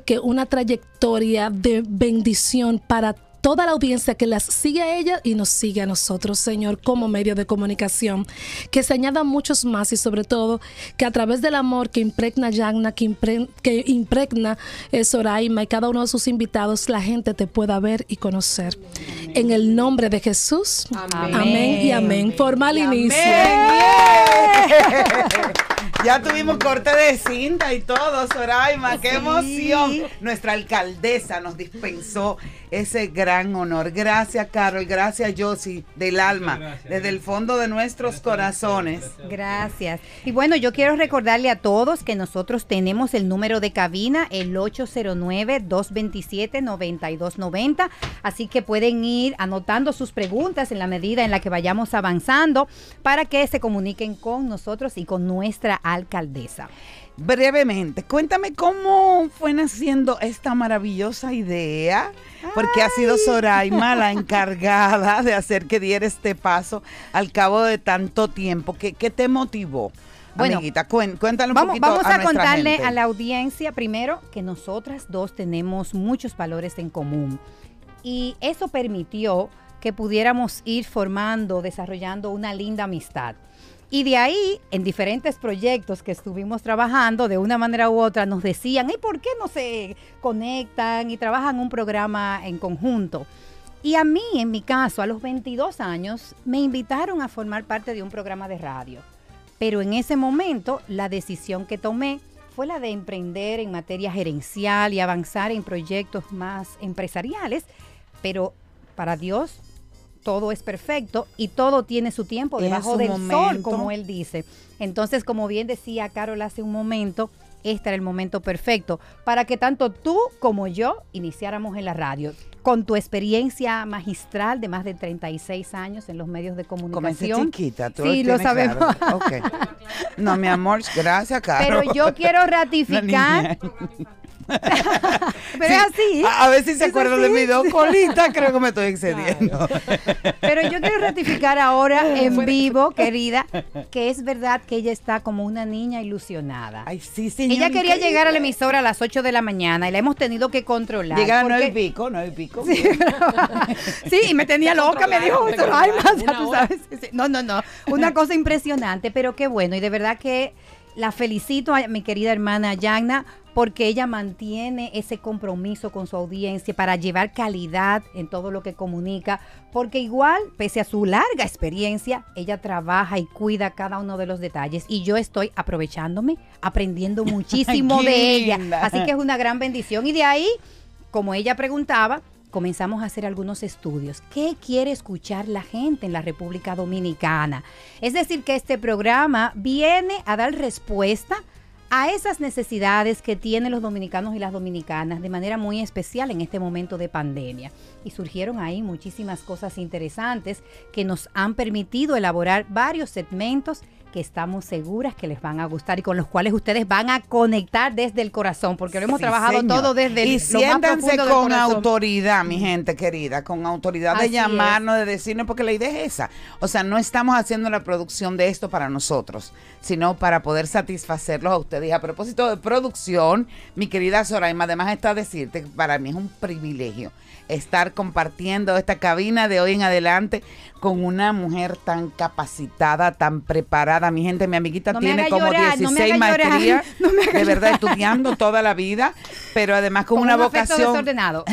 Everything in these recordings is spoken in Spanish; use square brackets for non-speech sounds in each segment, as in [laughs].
que una trayectoria de bendición para toda la audiencia que las sigue a ella y nos sigue a nosotros, Señor, como medio de comunicación. Que se añadan muchos más y sobre todo que a través del amor que impregna Yagna, que, impregna, eh, Soraima y cada uno de sus invitados, la gente te pueda ver y conocer. En el nombre de Jesús. Amén, y amén. Formal inicio. [laughs] Ya tuvimos corte de cinta y todo, Soraima, qué emoción. Nuestra alcaldesa nos dispensó ese gran honor. Gracias, Carol. Gracias, Josie, del alma, desde el fondo de nuestros corazones. Gracias. Y bueno, yo quiero recordarle a todos que nosotros tenemos el número de cabina, el 809-227-9290. Así que pueden ir anotando sus preguntas en la medida en la que vayamos avanzando para que se comuniquen con nosotros y con nuestra alcaldesa brevemente, cuéntame cómo fue naciendo esta maravillosa idea, porque ha sido Soraima la [laughs] encargada de hacer que diera este paso al cabo de tanto tiempo. ¿Qué, te motivó? Bueno, Amiguita, cuéntale un vamos, poquito Vamos a, contarle a la audiencia primero que nosotras dos tenemos muchos valores en común y eso permitió que pudiéramos ir formando, desarrollando una linda amistad. Y de ahí, en diferentes proyectos que estuvimos trabajando, de una manera u otra, nos decían, ¿y por qué no se conectan y trabajan un programa en conjunto? Y a mí, en mi caso, a los 22 años, me invitaron a formar parte de un programa de radio. Pero en ese momento, la decisión que tomé fue la de emprender en materia gerencial y avanzar en proyectos más empresariales. Pero para Dios, todo es perfecto y todo tiene su tiempo debajo del sol, como él dice. Entonces, como bien decía Carol hace un momento, este era el momento perfecto para que tanto tú como yo iniciáramos en la radio. Con tu experiencia magistral de más de 36 años en los medios de comunicación. Comencé chiquita, tú Sí, lo, sabemos. No, mi amor, gracias, Carol. Pero yo quiero [laughs] ratificar [laughs] Pero es así. A, ver si se acuerdan de mi dos colitas, creo que me estoy [laughs] excediendo. Pero yo quiero ratificar ahora [laughs] en vivo, querida, que es verdad que ella está como una niña ilusionada. Ay, sí, Ella quería llegar a la emisora a las 8 de la mañana y la hemos tenido que controlar. Llegar a 9 y pico, 9 y pico. Sí, y me tenía loca, me dijo, ay, tú sabes. No, no, no. Una cosa impresionante, pero qué bueno. Y de verdad que la felicito a mi querida hermana Yagna porque ella mantiene ese compromiso con su audiencia para llevar calidad en todo lo que comunica, porque igual, pese a su larga experiencia, ella trabaja y cuida cada uno de los detalles y yo estoy aprovechándome, aprendiendo [laughs] muchísimo de ella. Así que es una gran bendición y de ahí, como ella preguntaba, comenzamos a hacer algunos estudios. ¿Qué quiere escuchar la gente en la República Dominicana? Es decir, que este programa viene a dar respuesta a esas necesidades que tienen los dominicanos y las dominicanas de manera muy especial en este momento de pandemia. Y surgieron ahí muchísimas cosas interesantes que nos han permitido elaborar varios segmentos que estamos seguras que les van a gustar y con los cuales ustedes van a conectar desde el corazón, porque lo hemos trabajado todo desde el Y siéntanse con autoridad, mi gente querida, con autoridad de llamarnos, de decirnos, porque la idea es esa. O sea, no estamos haciendo la producción de esto para nosotros, sino para poder satisfacerlos a ustedes. Y a propósito de producción, mi querida Soraima, además está decirte que para mí es un privilegio estar compartiendo esta cabina de hoy en adelante con una mujer tan capacitada, tan preparada. Mi gente, mi amiguita tiene como 16 [laughs] maestrías, de verdad estudiando toda la vida, pero además con, una vocación desordenado.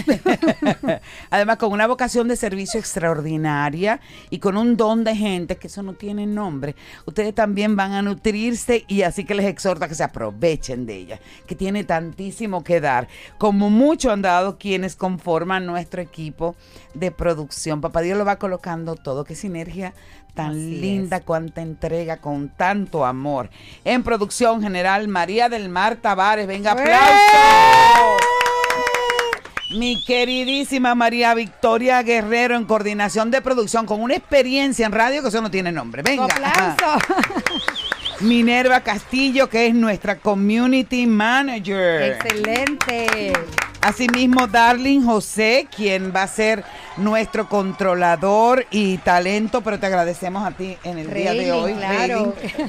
[laughs] además con una vocación de servicio extraordinaria y con un don de gente que eso no tiene nombre. Ustedes también van a nutrirse y así que les exhorta que se aprovechen de ella, que tiene tantísimo que dar, como mucho han dado quienes conforman nuestro equipo de producción. Papá Dios lo va colocando todo. Qué sinergia tan linda, cuánta entrega con tanto amor. En producción general, María del Mar Tavares. Venga, aplauso. Mi queridísima María Victoria Guerrero en coordinación de producción con una experiencia en radio que eso no tiene nombre. Venga. Aplauso. Minerva Castillo, que es nuestra community manager. Excelente. Asimismo, Darling José, quien va a ser nuestro controlador y talento, pero te agradecemos a ti en el día de hoy,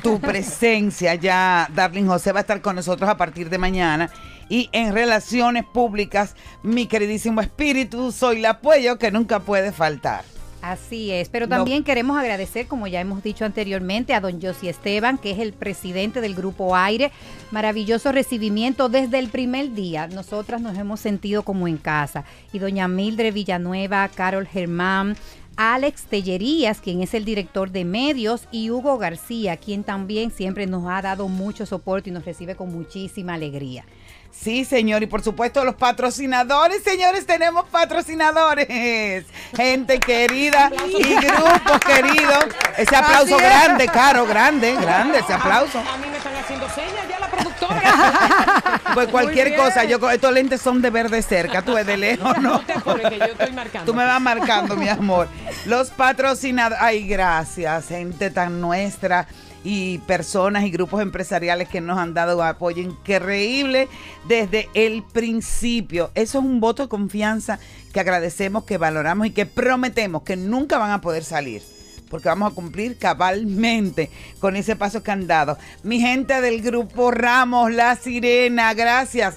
tu [laughs] presencia ya. Darling José va a estar con nosotros a partir de mañana y en relaciones públicas, mi queridísimo espíritu, soy la apoyo que nunca puede faltar. Así es, pero también queremos agradecer, como ya hemos dicho anteriormente, a don Josi Esteban, que es el presidente del Grupo Aire. Maravilloso recibimiento desde el primer día. Nosotras nos hemos sentido como en casa. Y doña Mildred Villanueva, Carol Germán, Alex Tellerías, quien es el director de medios, y Hugo García, quien también siempre nos ha dado mucho soporte y nos recibe con muchísima alegría. Sí, señor, y por supuesto los patrocinadores, señores, tenemos patrocinadores. Gente querida y grupos queridos. Ese aplauso grande, caro, grande, grande, ese aplauso. A mí me están haciendo señas ya la productora. [laughs] Pues cualquier cosa, yo estos lentes son de verde cerca, tú es de lejos, ¿no? No te apures, que yo estoy marcando. Tú me vas marcando, mi amor. Los patrocinadores, ay, gracias, gente tan nuestra y personas y grupos empresariales que nos han dado apoyo increíble desde el principio. Eso es un voto de confianza que agradecemos, que valoramos y que prometemos que nunca van a poder salir. Porque vamos a cumplir cabalmente con ese paso que han dado. Mi gente del grupo Ramos, La Sirena, gracias.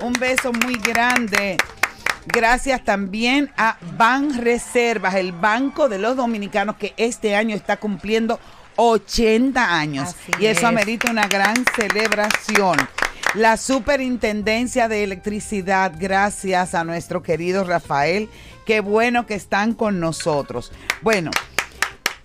Un beso muy grande. Gracias también a Ban Reservas, el Banco de los Dominicanos que este año está cumpliendo 80 años. Así y eso es. amerita una gran celebración. La Superintendencia de Electricidad, gracias a nuestro querido Rafael. Qué bueno que están con nosotros. Bueno,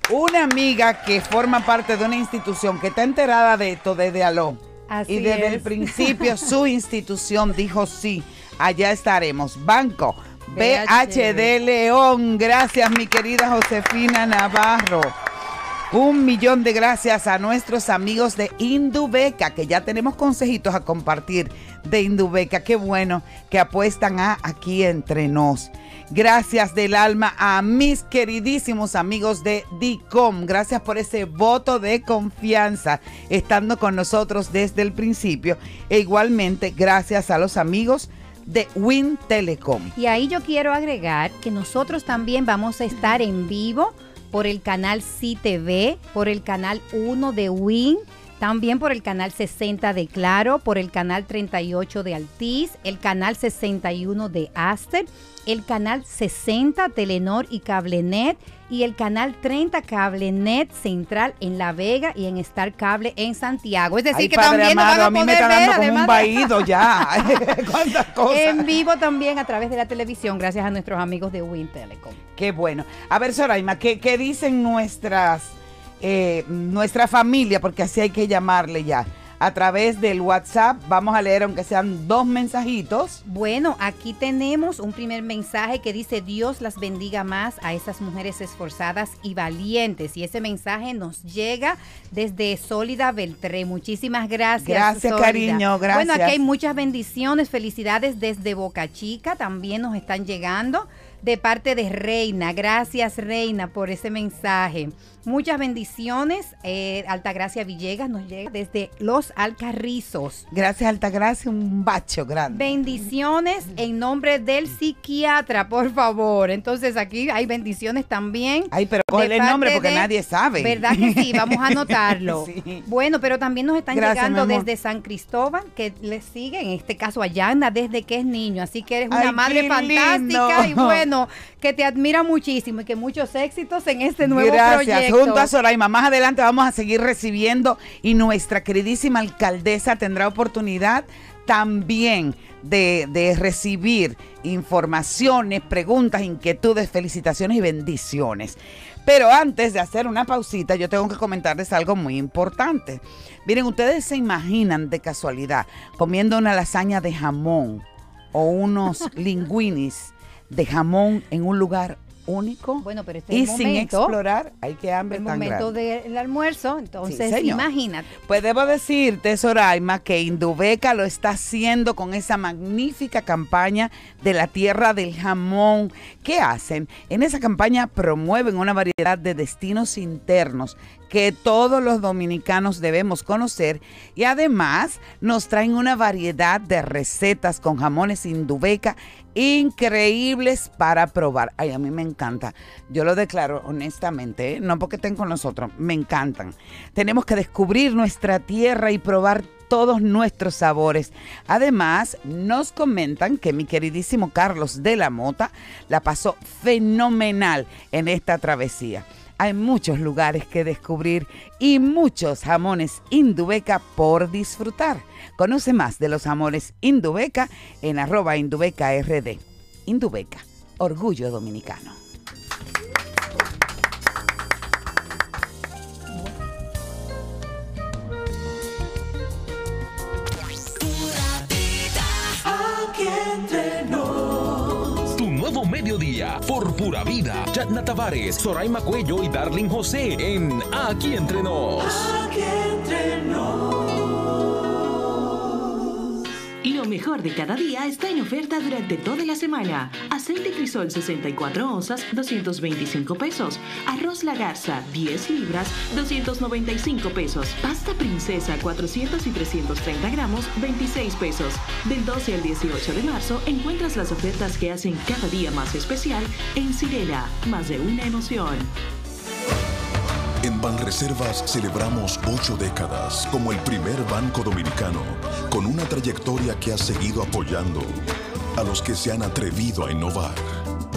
una amiga que forma parte de una institución que está enterada de esto desde Aló. Así y desde el principio [laughs] su institución dijo sí, allá estaremos. Banco. BHD León. Gracias, mi querida Josefina Navarro. Un millón de gracias a nuestros amigos de Indubeca, que ya tenemos consejitos a compartir de Indubeca. Qué bueno que apuestan a aquí entre nos. Gracias del alma a mis queridísimos amigos de DICOM. Gracias por ese voto de confianza estando con nosotros desde el principio. E igualmente gracias a los amigos de Win Telecom. Y ahí yo quiero agregar que nosotros también vamos a estar en vivo por el canal CTV, por el canal 1 de Win, también por el canal 60 de Claro, por el canal 38 de Altiz, el canal 61 de Aster, el canal 60 Telenor y Cablenet y el canal 30 Cablenet Central en La Vega y en Star Cable en Santiago. Es decir, Ay, que Padre también nos van amado, a a mí me está ver, dando como un vaído ya. [laughs] [laughs] ¿Cuántas cosas? en vivo también a través de la televisión, gracias a nuestros amigos de Win Telecom. Qué bueno. A ver, Soraima, ¿qué, qué dicen nuestras, eh, nuestra familia? Porque así hay que llamarle ya. A través del WhatsApp, vamos a leer, aunque sean dos mensajitos. Bueno, aquí tenemos un primer mensaje que dice Dios las bendiga más a esas mujeres esforzadas y valientes. Y ese mensaje nos llega desde Sólida Beltré. Muchísimas gracias. Gracias, Sólida. cariño, gracias. Bueno, aquí hay muchas bendiciones, felicidades desde Boca Chica, también nos están llegando de parte de Reina. Gracias, Reina, por ese mensaje. Muchas bendiciones. Eh, Altagracia Villegas nos llega desde Los Alcarrizos. Gracias, Altagracia, un bacho grande. Bendiciones en nombre del psiquiatra, por favor. Entonces aquí hay bendiciones también. Ay, pero cógele el nombre porque de- nadie sabe. ¿Verdad que sí? Vamos a anotarlo. [laughs] Sí. Bueno, pero también nos están Gracias, llegando desde San Cristóbal, que le sigue, en este caso a Yana, desde que es niño. Así que eres una Ay, madre fantástica lindo. y bueno, que te admira muchísimo y que muchos éxitos en este nuevo Gracias. proyecto. Junto a Soraima, más adelante vamos a seguir recibiendo y nuestra queridísima alcaldesa tendrá oportunidad también de, de recibir informaciones, preguntas, inquietudes, felicitaciones y bendiciones. Pero antes de hacer una pausita, yo tengo que comentarles algo muy importante. Miren, ustedes se imaginan de casualidad comiendo una lasaña de jamón o unos [laughs] linguinis de jamón en un lugar único Bueno, pero este y es el sin momento, explorar, hay que hambre el tan momento grande. del almuerzo. Entonces, señor. imagínate. Pues debo decirte, Soraima, que Indubeca lo está haciendo con esa magnífica campaña de la tierra del jamón. ¿Qué hacen? En esa campaña promueven una variedad de destinos internos que todos los dominicanos debemos conocer y además nos traen una variedad de recetas con jamones indubeca increíbles para probar. Ay, a mí me encanta. Yo lo declaro honestamente, ¿eh? no porque estén con nosotros, me encantan. Tenemos que descubrir nuestra tierra y probar todos nuestros sabores. Además, nos comentan que mi queridísimo Carlos de la Mota la pasó fenomenal en esta travesía. Hay muchos lugares que descubrir y muchos jamones Indubeca por disfrutar. Conoce más de los jamones Indubeca en arroba Indubeca RD. Indubeca, orgullo dominicano. Mediodía por pura vida. Yatna Tavares, Soraima Cuello y Darling José en Aquí Entre Nos. Lo mejor de cada día está en oferta durante toda la semana. Aceite crisol 64 onzas, 225 pesos. Arroz la garza, 10 libras, 295 pesos. Pasta princesa, 400 y 330 gramos, 26 pesos. Del 12 al 18 de marzo encuentras las ofertas que hacen cada día más especial en Sirena. Más de una emoción. En Banreservas celebramos ocho décadas como el primer banco dominicano con una trayectoria que ha seguido apoyando a los que se han atrevido a innovar,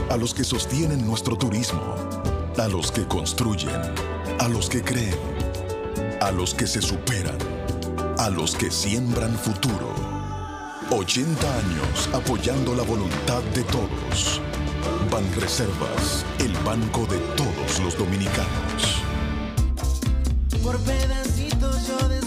a los que sostienen nuestro turismo, a los que construyen, a los que creen, a los que se superan, a los que siembran futuro. 80 años apoyando la voluntad de todos. Banreservas, el banco de todos los dominicanos. Por pedacitos yo descubro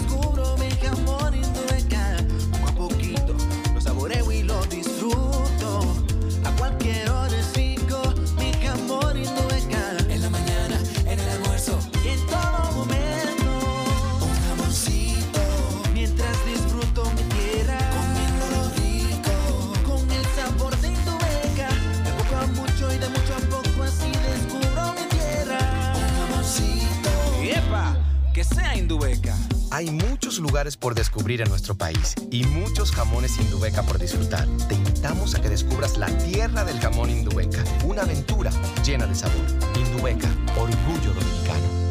lugares por descubrir en nuestro país y muchos jamones Indubeca por disfrutar. Te invitamos a que descubras la tierra del jamón Indubeca, una aventura llena de sabor. Indubeca, orgullo dominicano.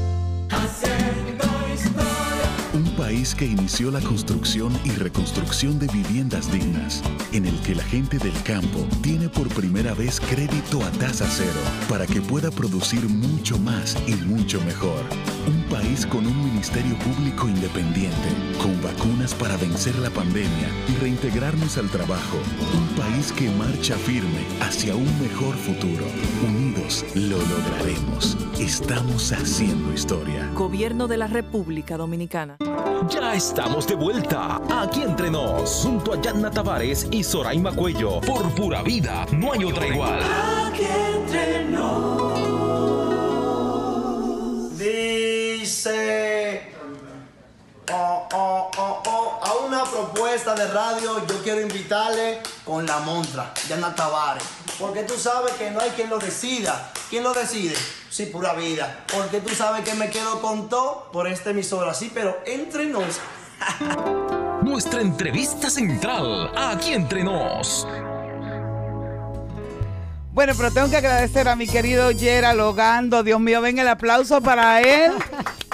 Un país que inició la construcción y reconstrucción de viviendas dignas, en el que la gente del campo tiene por primera vez crédito a tasa cero para que pueda producir mucho más y mucho mejor. Un país con un ministerio público independiente, con vacunas para vencer la pandemia y reintegrarnos al trabajo. Un país que marcha firme hacia un mejor futuro. Unidos lo lograremos. Estamos haciendo historia. Gobierno de la República Dominicana. Ya estamos de vuelta. Aquí Entre Nos. Junto a Yatna Tavares y Soraima Cuello. Por pura vida. No hay otra igual. Dice. Oh, oh, oh, oh, a una propuesta de radio yo quiero invitarle con la montra, Yana Tavares. Porque tú sabes que no hay quien lo decida. ¿Quién lo decide? Sí, pura vida. Porque tú sabes que me quedo con todo por esta emisora. Sí, pero entre nos. [laughs] Nuestra entrevista central. Aquí Entre Nos. Bueno, pero tengo que agradecer a mi querido Yera Logando. Dios mío, ven el aplauso para él.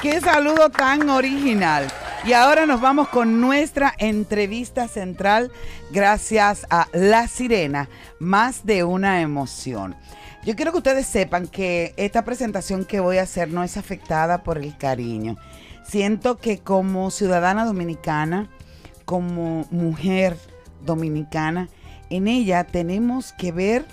Qué saludo tan original. Y ahora nos vamos con nuestra entrevista central gracias a La Sirena, más de una emoción. Yo quiero que ustedes sepan que esta presentación que voy a hacer no es afectada por el cariño. Siento que como ciudadana dominicana, como mujer dominicana, en ella tenemos que ver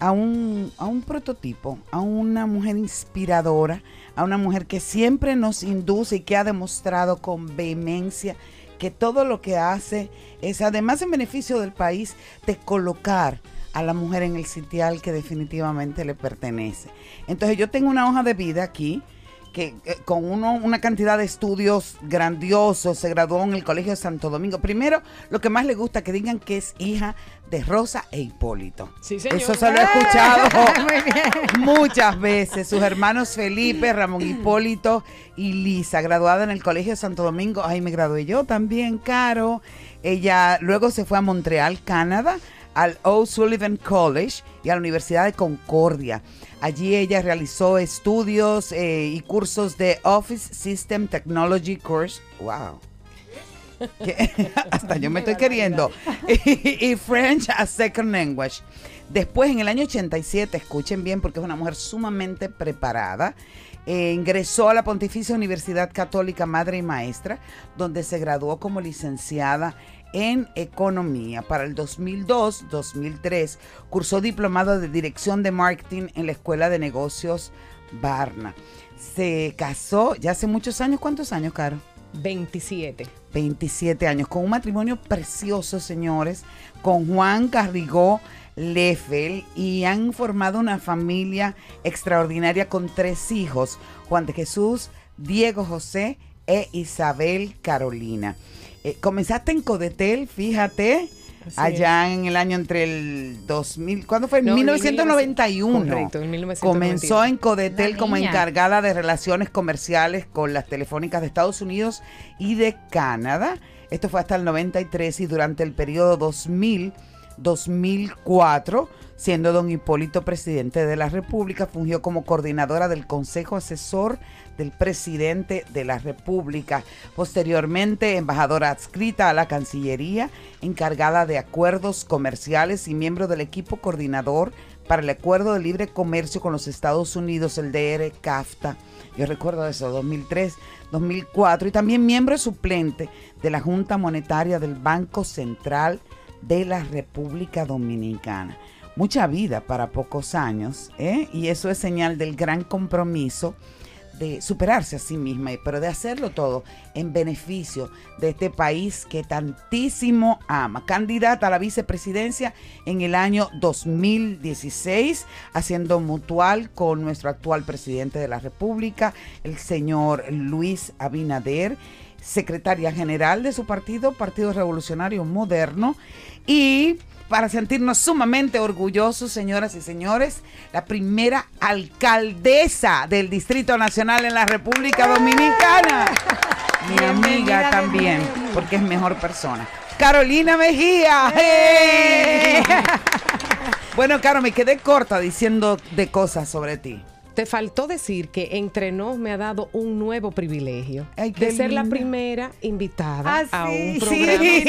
a un, a un prototipo, a una mujer inspiradora, a una mujer que siempre nos induce y que ha demostrado con vehemencia que todo lo que hace es, además en beneficio del país, de colocar a la mujer en el sitial que definitivamente le pertenece. Entonces yo tengo una hoja de vida aquí que eh, con uno, una cantidad de estudios grandiosos, se graduó en el Colegio de Santo Domingo. Primero, lo que más le gusta que digan que es hija de Rosa e Hipólito. Sí, señor. Eso se lo he escuchado [laughs] muchas veces. Sus hermanos Felipe, Ramón Hipólito y Lisa, graduada en el Colegio de Santo Domingo. Ahí me gradué yo también, Caro. Ella luego se fue a Montreal, Canadá, al O'Sullivan College y a la Universidad de Concordia. Allí ella realizó estudios eh, y cursos de Office System Technology Course. ¡Wow! Que [laughs] hasta yo me estoy queriendo. [laughs] Y, y French as Second Language. Después, en el año 87, escuchen bien porque es una mujer sumamente preparada, eh, ingresó a la Pontificia Universidad Católica Madre y Maestra, donde se graduó como licenciada en Economía. Para el 2002-2003 cursó diplomado de Dirección de Marketing en la Escuela de Negocios Barna. Se casó ya hace muchos años. ¿Cuántos años, Caro? 27. 27 años, con un matrimonio precioso, señores, con Juan Carrigó Leffel y han formado una familia extraordinaria con tres hijos, Juan de Jesús, Diego José e Isabel Carolina. Eh, comenzaste en Codetel, fíjate, Así allá en el año entre el 2000, ¿cuándo fue? No, en 1991. Correcto, en 1991. Comenzó en Codetel como encargada de relaciones comerciales con las telefónicas de Estados Unidos y de Canadá. Esto fue hasta el 93 y durante el periodo 2000 2004, siendo don Hipólito presidente de la República, fungió como coordinadora del Consejo Asesor del presidente de la República. Posteriormente, embajadora adscrita a la Cancillería, encargada de acuerdos comerciales y miembro del equipo coordinador para el Acuerdo de Libre Comercio con los Estados Unidos, el DR CAFTA. Yo recuerdo eso, 2003, 2004, y también miembro suplente de la Junta Monetaria del Banco Central de la República Dominicana. Mucha vida para pocos años, ¿eh? y eso es señal del gran compromiso de superarse a sí misma, pero de hacerlo todo en beneficio de este país que tantísimo ama. Candidata a la vicepresidencia en el año 2016, haciendo mutual con nuestro actual presidente de la República, el señor Luis Abinader, secretaria general de su partido, Partido Revolucionario Moderno, y para sentirnos sumamente orgullosos, señoras y señores, la primera alcaldesa del Distrito Nacional en la República Dominicana. Mi amiga también, porque es mejor persona. Carolina Mejía. ¡Hey! Bueno, Caro, me quedé corta diciendo de cosas sobre ti. Te faltó decir que entre nos me ha dado un nuevo privilegio Ay, de ser la primera invitada Ah, a un programa. Sí.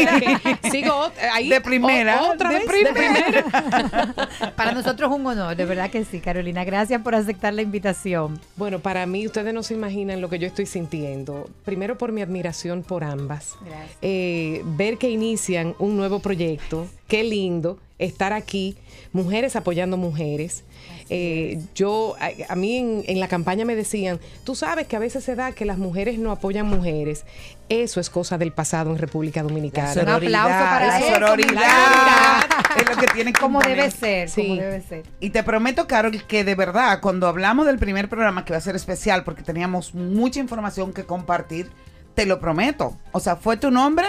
Que sigo [laughs] ahí, De primera, o- otra de vez, primera. [laughs] Para nosotros es un honor, de verdad que sí, Carolina. Gracias por aceptar la invitación. Bueno, para mí ustedes no se imaginan lo que yo estoy sintiendo. Primero por mi admiración por ambas. Gracias. Eh, ver que inician un nuevo proyecto, qué lindo estar aquí, mujeres apoyando mujeres. Eh, yo, a, a mí en, en la campaña me decían, tú sabes que a veces se da que las mujeres no apoyan mujeres. Eso es cosa del pasado en República Dominicana. Un aplauso para la eso, sororidad es lo que tienen que Como debe ser, Sí. como debe ser. Y te prometo, Carol, que de verdad, cuando hablamos del primer programa, que va a ser especial porque teníamos mucha información que compartir, te lo prometo. O sea, fue tu nombre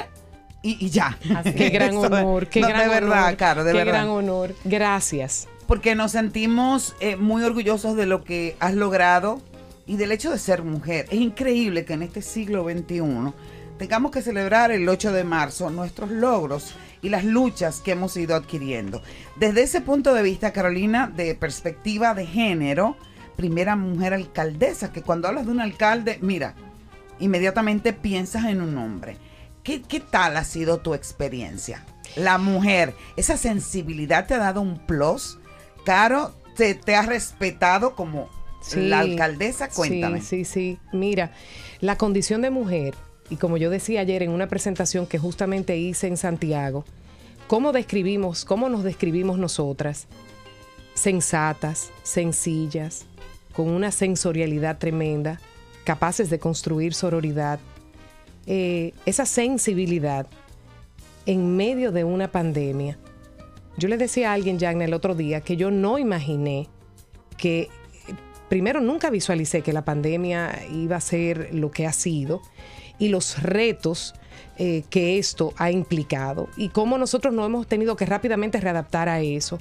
y, y ya. Qué gran honor, qué no, gran De verdad, honor, Caro, de qué verdad. gran honor. Gracias. Porque nos sentimos eh, muy orgullosos de lo que has logrado y del hecho de ser mujer. Es increíble que en este siglo XXI tengamos que celebrar el 8 de marzo nuestros logros y las luchas que hemos ido adquiriendo. Desde ese punto de vista, Carolina, de perspectiva de género, primera mujer alcaldesa, que cuando hablas de un alcalde, mira, inmediatamente piensas en un hombre. ¿Qué, qué tal ha sido tu experiencia? La mujer, esa sensibilidad te ha dado un plus. Caro, te, te ha respetado como Sí, la alcaldesa. Cuéntame. Sí, sí, sí. Mira, la condición de mujer, y como yo decía ayer en una presentación que justamente hice en Santiago, ¿cómo describimos, cómo nos describimos nosotras? Sensatas, sencillas, con una sensorialidad tremenda, capaces de construir sororidad, eh, esa sensibilidad en medio de una pandemia. Yo le decía a alguien, Jagna, el otro día que yo no imaginé que primero nunca visualicé que la pandemia iba a ser lo que ha sido y los retos eh, que esto ha implicado y cómo nosotros no hemos tenido que rápidamente readaptar a eso.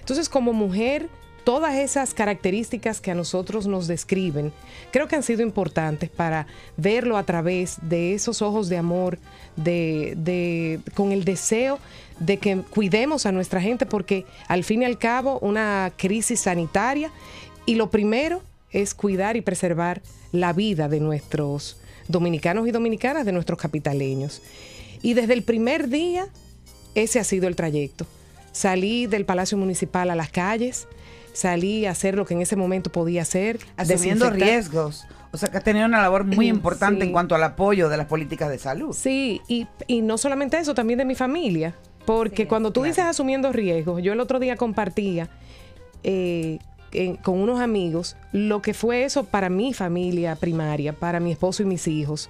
Entonces, como mujer, todas esas características que a nosotros nos describen, creo que han sido importantes para verlo a través de esos ojos de amor, de, de- con el deseo de que cuidemos a nuestra gente, porque al fin y al cabo una crisis sanitaria y lo primero es cuidar y preservar la vida de nuestros dominicanos y dominicanas, de nuestros capitaleños. Y desde el primer día, ese ha sido el trayecto. Salí del Palacio Municipal a las calles, salí a hacer lo que en ese momento podía hacer. Asumiendo riesgos. O sea, que ha tenido una labor muy importante Sí. en cuanto al apoyo de las políticas de salud. Sí, y, y no solamente eso, también de mi familia. Porque cuando tú dices asumiendo riesgos, yo el otro día compartía eh, en- con unos amigos lo que fue eso para mi familia primaria, para mi esposo y mis hijos.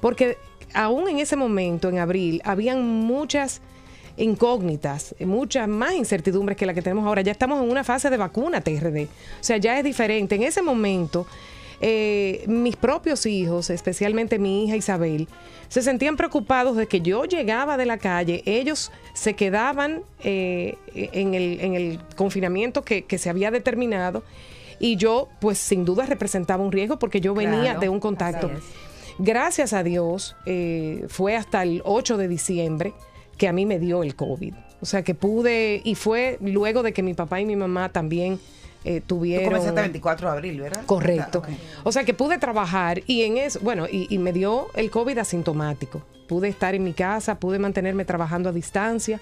Porque aún en ese momento, en abril, habían muchas incógnitas, muchas más incertidumbres que la que tenemos ahora. Ya estamos en una fase de vacuna TRD. O sea, ya es diferente. En ese momento, eh, mis propios hijos, especialmente mi hija Isabel, se sentían preocupados de que yo llegaba de la calle, ellos se quedaban eh, en, el, en el confinamiento que, que se había determinado y yo pues sin duda representaba un riesgo porque yo venía Claro, de un contacto. Gracias a Dios, eh, fue hasta el 8 de diciembre que a mí me dio el COVID. O sea que pude, y fue luego de que mi papá y mi mamá también eh, Tú tuvieron... comenzaste el 24 de abril, ¿verdad? Correcto. Ok. O sea que pude trabajar y en eso, bueno, y, y me dio el COVID asintomático. Pude estar en mi casa, pude mantenerme trabajando a distancia,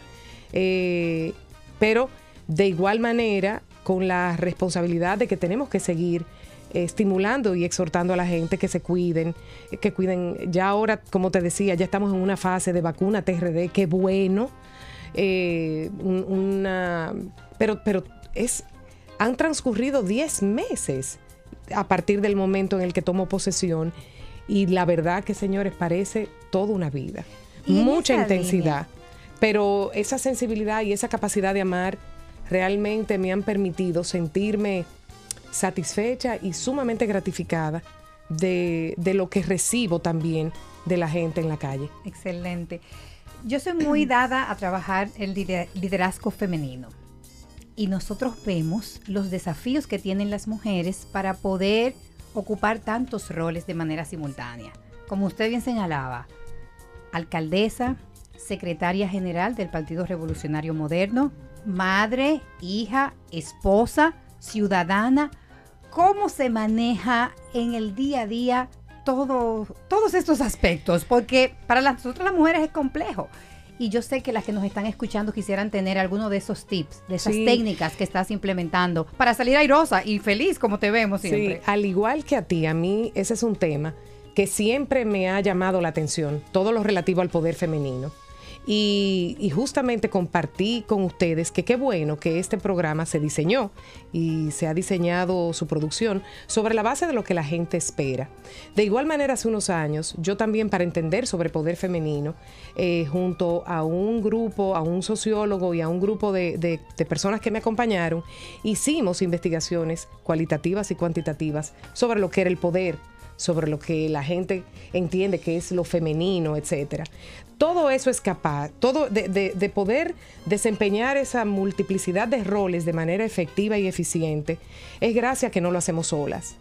eh, pero de igual manera con la responsabilidad de que tenemos que seguir eh, estimulando y exhortando a la gente que se cuiden, que cuiden. Ya ahora, como te decía, ya estamos en una fase de vacuna TRD, qué bueno. Eh, un- una, pero, pero es, han transcurrido 10 meses a partir del momento en el que tomo posesión y la verdad que, señores, parece toda una vida. Mucha intensidad, pero esa sensibilidad y esa capacidad de amar realmente me han permitido sentirme satisfecha y sumamente gratificada de, de lo que recibo también de la gente en la calle. Excelente. Yo soy muy dada a trabajar el lider- liderazgo femenino. Y nosotros vemos los desafíos que tienen las mujeres para poder ocupar tantos roles de manera simultánea. Como usted bien señalaba, alcaldesa, secretaria general del Partido Revolucionario Moderno, madre, hija, esposa, ciudadana. ¿Cómo se maneja en el día a día todo, todos estos aspectos? Porque para nosotros las mujeres es complejo. Y yo sé que las que nos están escuchando quisieran tener alguno de esos tips, de esas Sí. técnicas que estás implementando para salir airosa y feliz como te vemos siempre. Sí, al igual que a ti, a mí ese es un tema que siempre me ha llamado la atención, todo lo relativo al poder femenino. Y, justamente compartí con ustedes que qué bueno que este programa se diseñó y se ha diseñado su producción sobre la base de lo que la gente espera. De igual manera, hace unos años, yo también para entender sobre poder femenino, eh, junto a un grupo, a un sociólogo y a un grupo de personas que me acompañaron, hicimos investigaciones cualitativas y cuantitativas sobre lo que era el poder sobre lo que la gente entiende que es lo femenino, etcétera. Todo eso es capaz, todo de, de- de poder desempeñar esa multiplicidad de roles de manera efectiva y eficiente, es gracias a que no lo hacemos solas.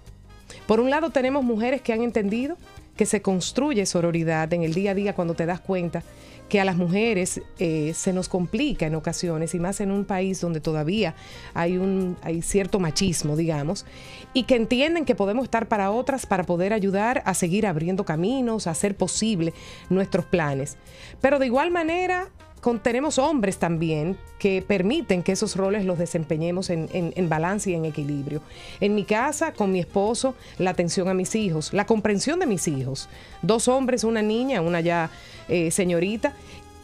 Por un lado tenemos mujeres que han entendido que se construye sororidad en el día a día cuando te das cuenta que a las mujeres eh, se nos complica en ocasiones y más en un país donde todavía hay un hay cierto machismo, digamos, y que entienden que podemos estar para otras para poder ayudar a seguir abriendo caminos, a hacer posible nuestros planes. Pero de igual manera con- tenemos hombres también que permiten que esos roles los desempeñemos en, en- en balance y en equilibrio. En mi casa, con mi esposo, la atención a mis hijos, la comprensión de mis hijos. Dos hombres, una niña, una ya eh, señorita,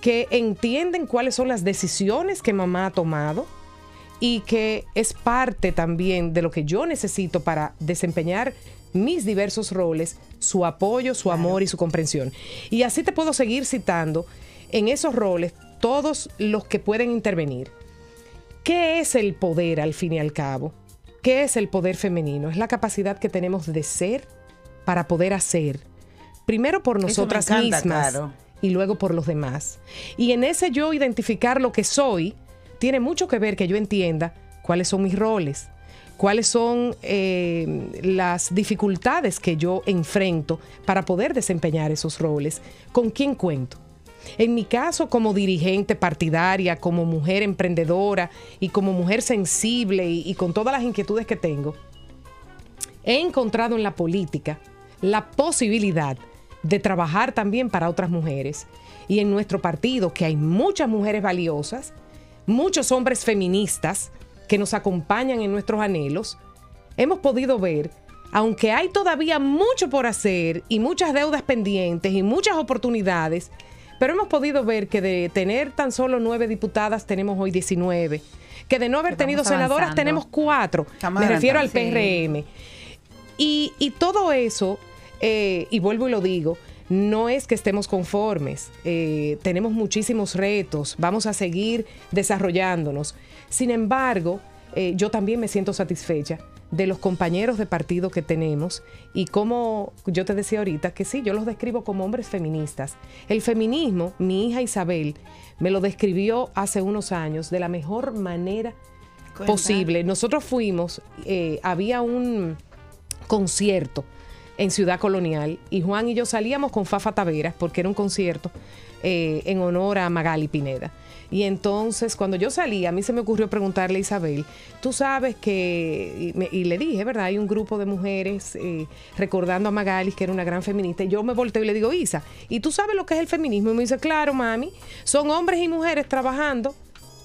que entienden cuáles son las decisiones que mamá ha tomado y que es parte también de lo que yo necesito para desempeñar mis diversos roles, su apoyo, su amor y su comprensión. Y así te puedo seguir citando en esos roles todos los que pueden intervenir. ¿Qué es el poder al fin y al cabo? ¿Qué es el poder femenino? Es la capacidad que tenemos de ser para poder hacer. Primero por nosotras encanta, mismas y luego por los demás. Y en ese yo identificar lo que soy, tiene mucho que ver que yo entienda cuáles son mis roles, cuáles son eh, las dificultades que yo enfrento para poder desempeñar esos roles, con quién cuento. En mi caso, como dirigente partidaria, como mujer emprendedora y como mujer sensible y, con todas las inquietudes que tengo, he encontrado en la política la posibilidad de trabajar también para otras mujeres. Y en nuestro partido, que hay muchas mujeres valiosas, muchos hombres feministas que nos acompañan en nuestros anhelos, hemos podido ver, aunque hay todavía mucho por hacer y muchas deudas pendientes y muchas oportunidades, pero hemos podido ver que de tener tan solo nueve diputadas tenemos hoy 19, que de no haber tenido senadoras tenemos cuatro. Estamos Me refiero al. PRM. Y, y todo eso, eh, y vuelvo y lo digo, no es que estemos conformes, eh, tenemos muchísimos retos, vamos a seguir desarrollándonos. Sin embargo, eh, yo también me siento satisfecha de los compañeros de partido que tenemos y como yo te decía ahorita, que sí, yo los describo como hombres feministas. El feminismo, mi hija Isabel me lo describió hace unos años de la mejor manera posible. Nosotros fuimos, eh, había un concierto en Ciudad Colonial y Juan y yo salíamos con Fafa Taveras porque era un concierto eh, en honor a Magali Pineda. Y entonces cuando yo salí, a mí se me ocurrió preguntarle a Isabel, tú sabes que, y, me- y le dije, ¿verdad? Hay un grupo de mujeres eh, recordando a Magali, que era una gran feminista, y yo me volteo y le digo, Isa, ¿y tú sabes lo que es el feminismo? Y me dice, claro, mami, son hombres y mujeres trabajando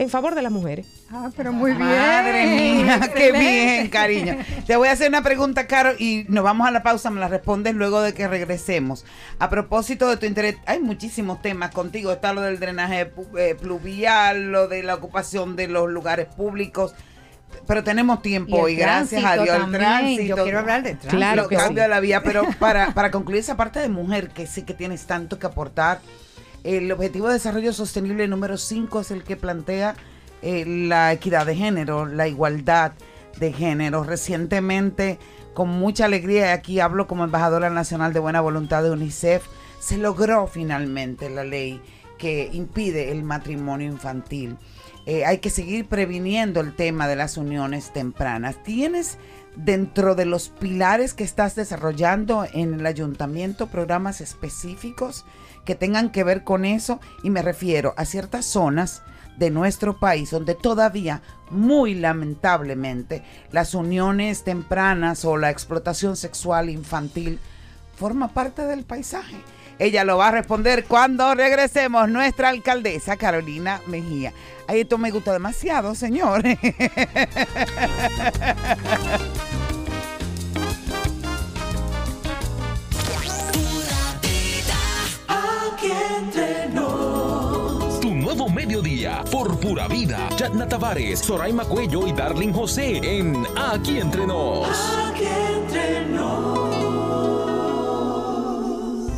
en favor de las mujeres. Ah, pero muy bien. Madre mía, qué bien, cariño. Te voy a hacer una pregunta, Caro, y nos vamos a la pausa, me la respondes luego de que regresemos. A propósito de tu interés, hay muchísimos temas contigo. Está lo del drenaje eh, pluvial, lo de la ocupación de los lugares públicos. Pero tenemos tiempo Y el hoy, gracias a Dios. El también. tránsito. Yo quiero hablar del tránsito. Claro que cambio sí. de la vía, pero para, para concluir esa parte de mujer, que sí que tienes tanto que aportar, el Objetivo de Desarrollo Sostenible número 5 es el que plantea eh, la equidad de género, la igualdad de género. Recientemente, con mucha alegría, y aquí hablo como embajadora nacional de buena voluntad de UNICEF, se logró finalmente la ley que impide el matrimonio infantil. Eh, hay que seguir previniendo el tema de las uniones tempranas. ¿Tienes dentro de los pilares que estás desarrollando en el ayuntamiento programas específicos que tengan que ver con eso? Y me refiero a ciertas zonas de nuestro país donde todavía, muy lamentablemente, las uniones tempranas o la explotación sexual infantil forma parte del paisaje. Ella lo va a responder cuando regresemos. Nuestra alcaldesa Carolina Mejía. Ay, esto me gusta demasiado, señor. [laughs] Aquí entre nos. Tu nuevo mediodía, por pura vida. Yatna Tavares, Soraima Cuello y Darling José en Aquí Entre Nos. Aquí entre nos.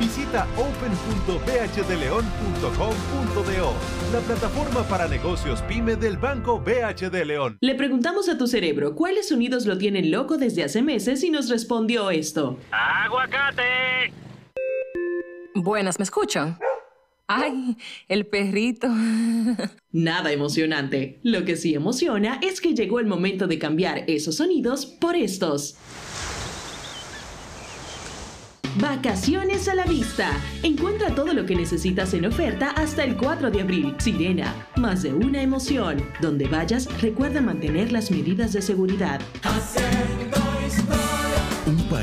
visita open.bhdeleon.com.do, la plataforma para negocios pyme del Banco BH de León. Le preguntamos a tu cerebro cuáles sonidos lo tienen loco desde hace meses y nos respondió esto. ¡Aguacate! Buenas, ¿me escuchan? Ay, el perrito. [laughs] Nada emocionante. Lo que sí emociona es que llegó el momento de cambiar esos sonidos por estos. Vacaciones a la vista. Encuentra todo lo que necesitas en oferta hasta el 4 de abril. Sirena, más de una emoción. Donde vayas, recuerda mantener las medidas de seguridad.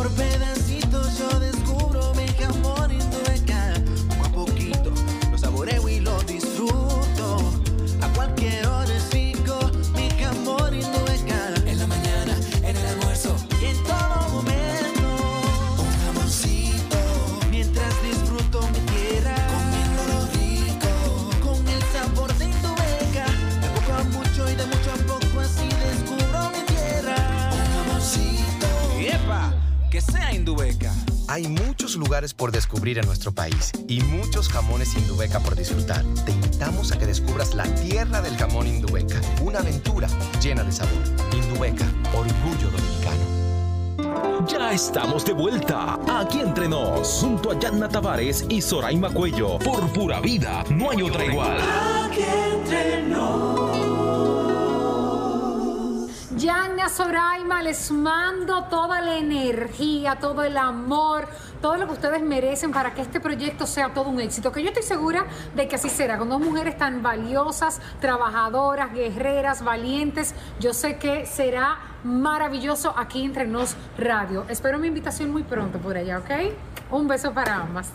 Por pedacitos Hay muchos lugares por descubrir en nuestro país y muchos jamones Indubeca por disfrutar. Te invitamos a que descubras la tierra del jamón Indubeca, una aventura llena de sabor. Indubeca, orgullo dominicano. Ya estamos de vuelta aquí entre nos, junto a Yanna Tavares y Soraima Cuello. Por pura vida, no hay otra igual. Aquí entre Yana Soraima, les mando toda la energía, todo el amor, todo lo que ustedes merecen para que este proyecto sea todo un éxito. Que yo estoy segura de que así será, con dos mujeres tan valiosas, trabajadoras, guerreras, valientes. Yo sé que será maravilloso aquí entre nos radio. Espero mi invitación muy pronto por allá, ¿ok? Un beso para ambas.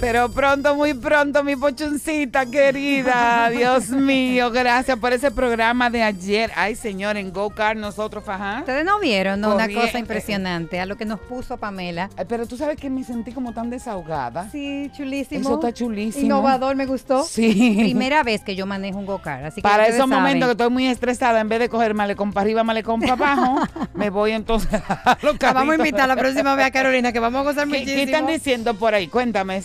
Pero pronto, muy pronto, mi pochuncita querida. [laughs] Dios mío, gracias por ese programa de ayer. Ay, señor, en Go Car nosotros fajá. Ustedes no vieron, ¿no? Una Corri- cosa impresionante a lo que nos puso Pamela. Ay, Pero tú sabes que me sentí como tan desahogada. Sí, chulísimo. Eso está chulísimo. Innovador, me gustó. Sí. Primera vez que yo manejo un go-kart. Así que Para esos momentos que estoy muy estresada, en vez de coger malecón para arriba, malecón para abajo, [laughs] me voy entonces a los vamos a invitar la próxima vez a Carolina, que vamos a gozar ¿Qué, muchísimo. qué están diciendo por ahí? Cuéntame,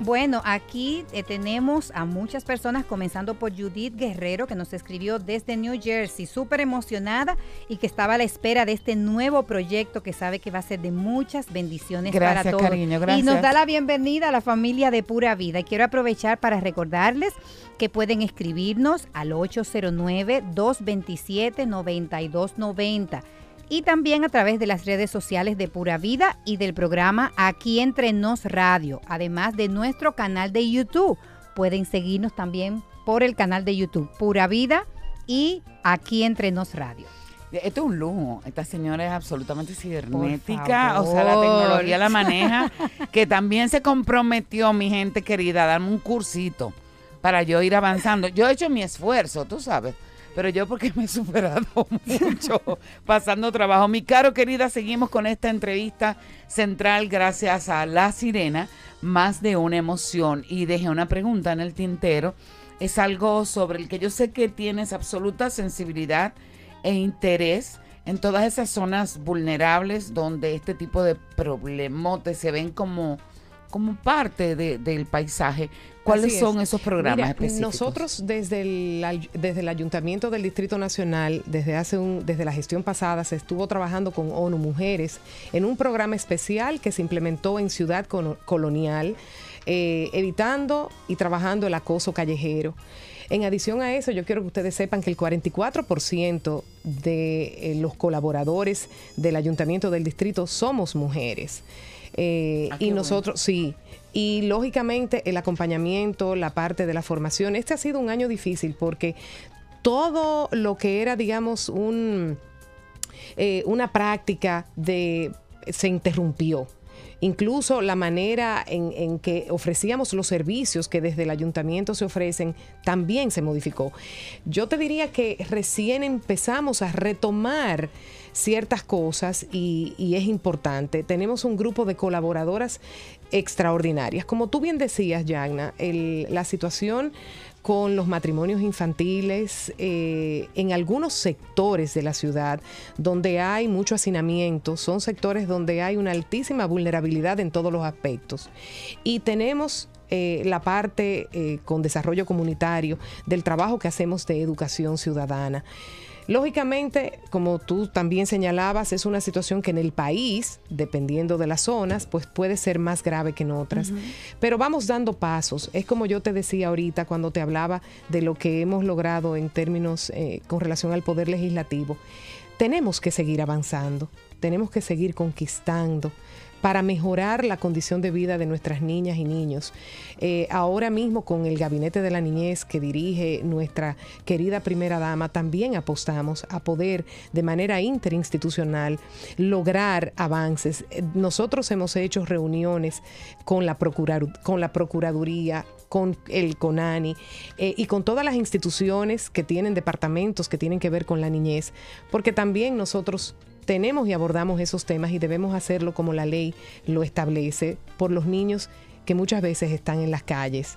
Bueno, aquí eh, tenemos a muchas personas, comenzando por Judith Guerrero, que nos escribió desde New Jersey, súper emocionada y que estaba a la espera de este nuevo proyecto que sabe que va a ser de muchas bendiciones para Gracias, todos. cariño, Y gracias. nos da la bienvenida a la familia de Pura Vida. Y quiero aprovechar para recordarles que pueden escribirnos al 809-227-9290 y también a través de las redes sociales de Pura Vida y del programa Aquí Entre Nos Radio, además de nuestro canal de YouTube. Pueden seguirnos también por el canal de YouTube Pura Vida y Aquí Entre Nos Radio. Esto es un lujo. Esta señora es absolutamente cibernética. O sea, la tecnología la maneja. [laughs] que también se comprometió, mi gente querida, a darme un cursito para yo ir avanzando. Yo he hecho mi esfuerzo, tú sabes. Pero yo porque me he superado [laughs] mucho pasando trabajo. Mi caro querida, seguimos con esta entrevista central gracias a La Sirena, más de una emoción. Y dejé una pregunta en el tintero. Es algo sobre el que yo sé que tienes absoluta sensibilidad e interés en todas esas zonas vulnerables donde este tipo de problemotes se ven como, como parte de- del paisaje. ¿Cuáles es. son esos programas Mira, específicos? Nosotros desde el, desde el Ayuntamiento del Distrito Nacional, desde hace un, desde la gestión pasada, se estuvo trabajando con ONU Mujeres en un programa especial que se implementó en Ciudad Colonial, eh, evitando y trabajando el acoso callejero. En adición a eso, yo quiero que ustedes sepan que el 44% de eh, los colaboradores del Ayuntamiento del Distrito somos mujeres. Eh, Ah, y bueno. nosotros, sí. Y lógicamente el acompañamiento, la parte de la formación. Este ha sido un año difícil porque todo lo que era, digamos, un, eh, una práctica de se interrumpió. Incluso la manera en, en que ofrecíamos los servicios que desde el ayuntamiento se ofrecen también se modificó. Yo te diría que recién empezamos a retomar ciertas cosas y, es importante. Tenemos un grupo de colaboradoras extraordinarias. Como tú bien decías, Yagna, la situación con los matrimonios infantiles eh, en algunos sectores de la ciudad donde hay mucho hacinamiento, son sectores donde hay una altísima vulnerabilidad en todos los aspectos. Y tenemos eh, la parte eh, con desarrollo comunitario del trabajo que hacemos de educación ciudadana. Lógicamente, como tú también señalabas, es una situación que en el país, dependiendo de las zonas, pues puede ser más grave que en otras. Pero vamos dando pasos. Es como yo te decía ahorita cuando te hablaba de lo que hemos logrado en términos eh, con relación al poder legislativo. Tenemos que seguir avanzando, tenemos que seguir conquistando para mejorar la condición de vida de nuestras niñas y niños. Eh, ahora mismo con el Gabinete de la Niñez que dirige nuestra querida primera dama, también apostamos a poder de manera interinstitucional lograr avances. Nosotros hemos hecho reuniones con la, procurar- con la Procuraduría, con el CONANI eh, y con todas las instituciones que tienen departamentos que tienen que ver con la niñez, porque también nosotros tenemos y abordamos esos temas y debemos hacerlo como la ley lo establece por los niños que muchas veces están en las calles.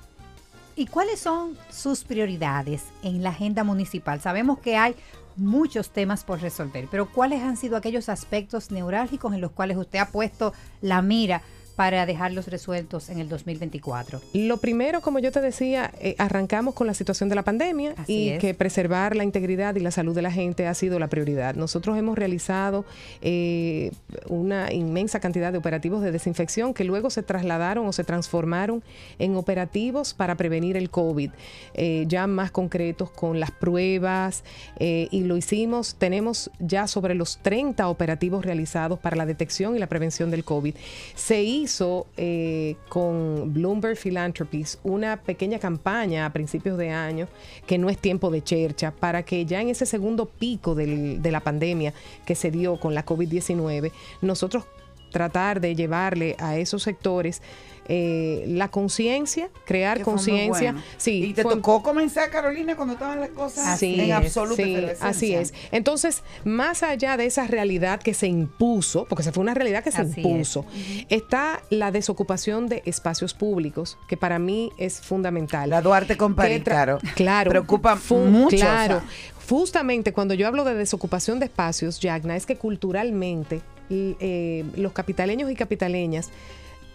¿Y cuáles son sus prioridades en la agenda municipal? Sabemos que hay muchos temas por resolver, pero ¿cuáles han sido aquellos aspectos neurálgicos en los cuales usted ha puesto la mira para dejarlos resueltos en el 2024? Lo primero, como yo te decía, eh, arrancamos con la situación de la pandemia Así y es. que preservar la integridad y la salud de la gente ha sido la prioridad. Nosotros hemos realizado eh, una inmensa cantidad de operativos de desinfección que luego se trasladaron o se transformaron en operativos para prevenir el COVID, eh, ya más concretos con las pruebas eh, y lo hicimos, tenemos ya sobre los 30 operativos realizados para la detección y la prevención del COVID. Se hizo eh, con Bloomberg Philanthropies una pequeña campaña a principios de año, que no es tiempo de chercha, para que ya en ese segundo pico de la pandemia que se dio con la COVID-19, nosotros tratar de llevarle a esos sectores eh, la conciencia, crear conciencia. bueno. Sí, ¿Y te fue- tocó comenzar, Carolina, cuando estaban las cosas Así en es, absoluta sí, efervescencia? así es. Entonces, más allá de esa realidad que se impuso, porque se fue una realidad que se Así impuso, está la desocupación de espacios públicos, que para mí es fundamental. La Duarte con París, claro. Claro. Preocupa mucho, Claro. o sea. Justamente cuando yo hablo de desocupación de espacios, Yagna, es que culturalmente eh, los capitaleños y capitaleñas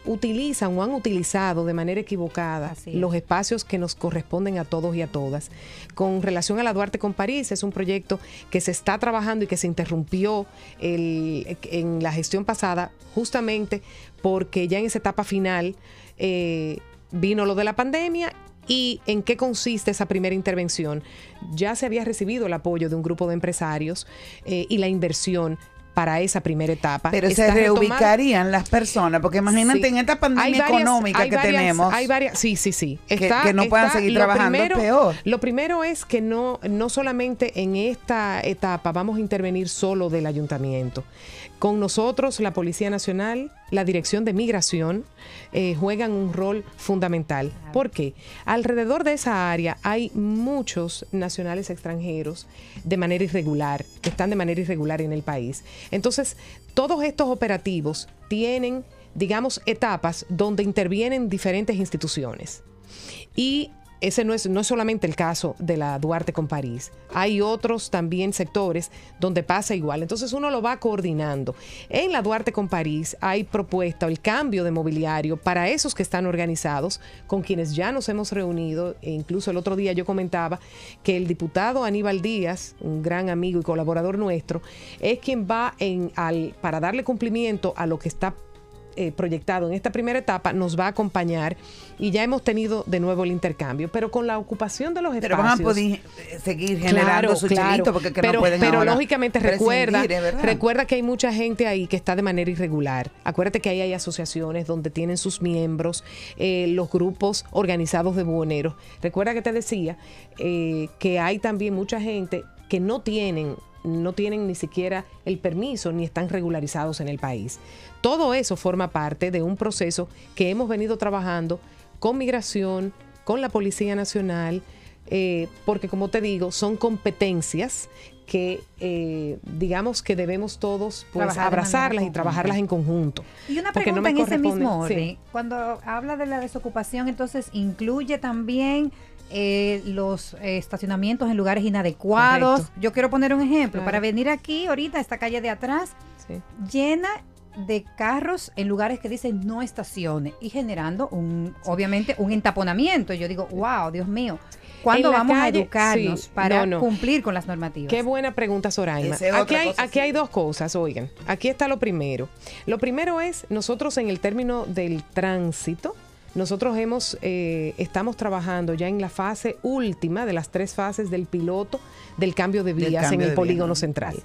utilizan o han utilizado de manera equivocada es. los espacios que nos corresponden a todos y a todas. Con relación a la Duarte con París, es un proyecto que se está trabajando y que se interrumpió el- en la gestión pasada justamente porque ya en esa etapa final eh, vino lo de la pandemia ¿Y en qué consiste esa primera intervención? Ya se había recibido el apoyo de un grupo de empresarios eh, y la inversión para esa primera etapa. Pero se reubicarían las personas, porque imagínate Sí. en esta pandemia varias- económica que varias- tenemos. Hay varias, sí, sí, sí. Que- que no puedan seguir trabajando, es peor. Lo primero es que no, no solamente en esta etapa vamos a intervenir solo del ayuntamiento. Con nosotros, la Policía Nacional, la Dirección de Migración, eh, juegan un rol fundamental. ¿Por qué? Alrededor de esa área hay muchos nacionales extranjeros de manera irregular, que están de manera irregular en el país. Entonces, todos estos operativos tienen, digamos, etapas donde intervienen diferentes instituciones. Y ese no es, no es solamente el caso de la Duarte con París. Hay otros también sectores donde pasa igual. Entonces uno lo va coordinando. En la Duarte con París hay propuesta el cambio de mobiliario para esos que están organizados, con quienes ya nos hemos reunido. E incluso el otro día yo comentaba que el diputado Aníbal Díaz, un gran amigo y colaborador nuestro, es quien va en, al, para darle cumplimiento a lo que está eh, proyectado en esta primera etapa nos va a acompañar y ya hemos tenido de nuevo el intercambio, pero con la ocupación de los Pero espacios. van a poder eh, seguir generando su chelito porque que pero, no pueden pero ahora lógicamente recuerda, ¿eh? recuerda que hay mucha gente ahí que está de manera irregular. Acuérdate que ahí hay asociaciones donde tienen sus miembros, eh, los grupos organizados de buhoneros. Recuerda que te decía eh, que hay también mucha gente que no tienen no tienen ni siquiera el permiso ni están regularizados en el país. Todo eso forma parte de un proceso que hemos venido trabajando con migración, con la Policía Nacional, eh, porque como te digo, son competencias que eh, digamos que debemos todos pues, Trabajar abrazarlas y trabajarlas en conjunto. Y una no pregunta en ese mismo sí. orden. Cuando habla de la desocupación, entonces incluye también eh, los eh, estacionamientos en lugares inadecuados. Correcto. Yo quiero poner un ejemplo. Claro. Para venir aquí, ahorita, esta calle de atrás, Sí. llena de carros en lugares que dicen no estaciones y generando un, obviamente, un entaponamiento. Y yo digo, wow, Dios mío, ¿cuándo vamos calle, a educarnos sí, para no, no. cumplir con las normativas? Qué buena pregunta, Soraima. Es Aquí, hay, cosa, aquí sí. hay dos cosas, oigan. Aquí está lo primero. Lo primero es, nosotros en el término del tránsito, nosotros hemos, eh, estamos trabajando ya en la fase última de las tres fases del piloto del cambio de vías en el polígono central.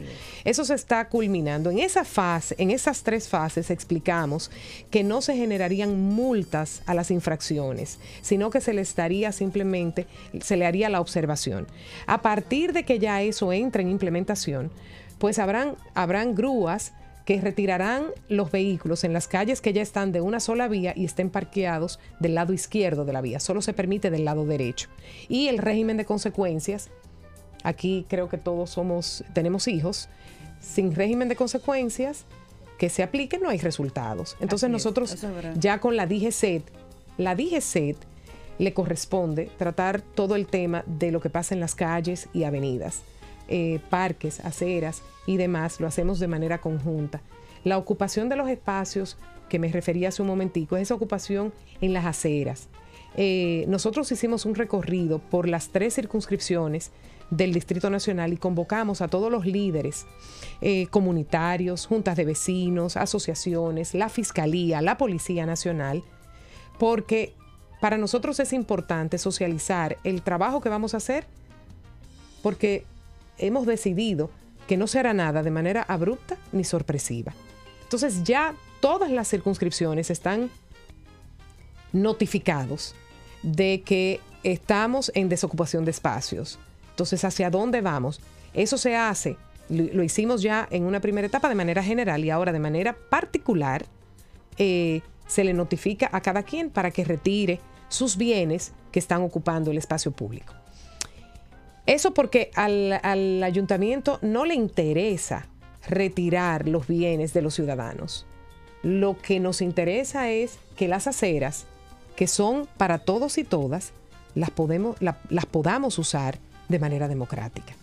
Eso se está culminando. En esa fase, en esas tres fases explicamos que no se generarían multas a las infracciones, sino que se les daría simplemente, se le haría la observación. A partir de que ya eso entre en implementación, pues habrán, habrán grúas que retirarán los vehículos en las calles que ya están de una sola vía y estén parqueados del lado izquierdo de la vía. Solo se permite del lado derecho. Y el régimen de consecuencias Aquí creo que todos somos, tenemos hijos. Sin régimen de consecuencias que se aplique, no hay resultados. Entonces Así nosotros es ya con la DGCET, la DGCET le corresponde tratar todo el tema de lo que pasa en las calles y avenidas, eh, parques, aceras y demás, lo hacemos de manera conjunta. La ocupación de los espacios que me refería hace un momentico es esa ocupación en las aceras. Eh, nosotros hicimos un recorrido por las tres circunscripciones del Distrito Nacional y convocamos a todos los líderes eh, comunitarios, juntas de vecinos, asociaciones, la Fiscalía, la Policía Nacional, porque para nosotros es importante socializar el trabajo que vamos a hacer, porque hemos decidido que no se hará nada de manera abrupta ni sorpresiva. Entonces ya todas las circunscripciones están notificados de que estamos en desocupación de espacios. Entonces, ¿hacia dónde vamos? Eso se hace, lo, hicimos ya en una primera etapa de manera general y ahora de manera particular eh, se le notifica a cada quien para que retire sus bienes que están ocupando el espacio público. Eso porque al, al ayuntamiento no le interesa retirar los bienes de los ciudadanos. Lo que nos interesa es que las aceras, que son para todos y todas, las, podemos, la- las podamos usar de manera democrática.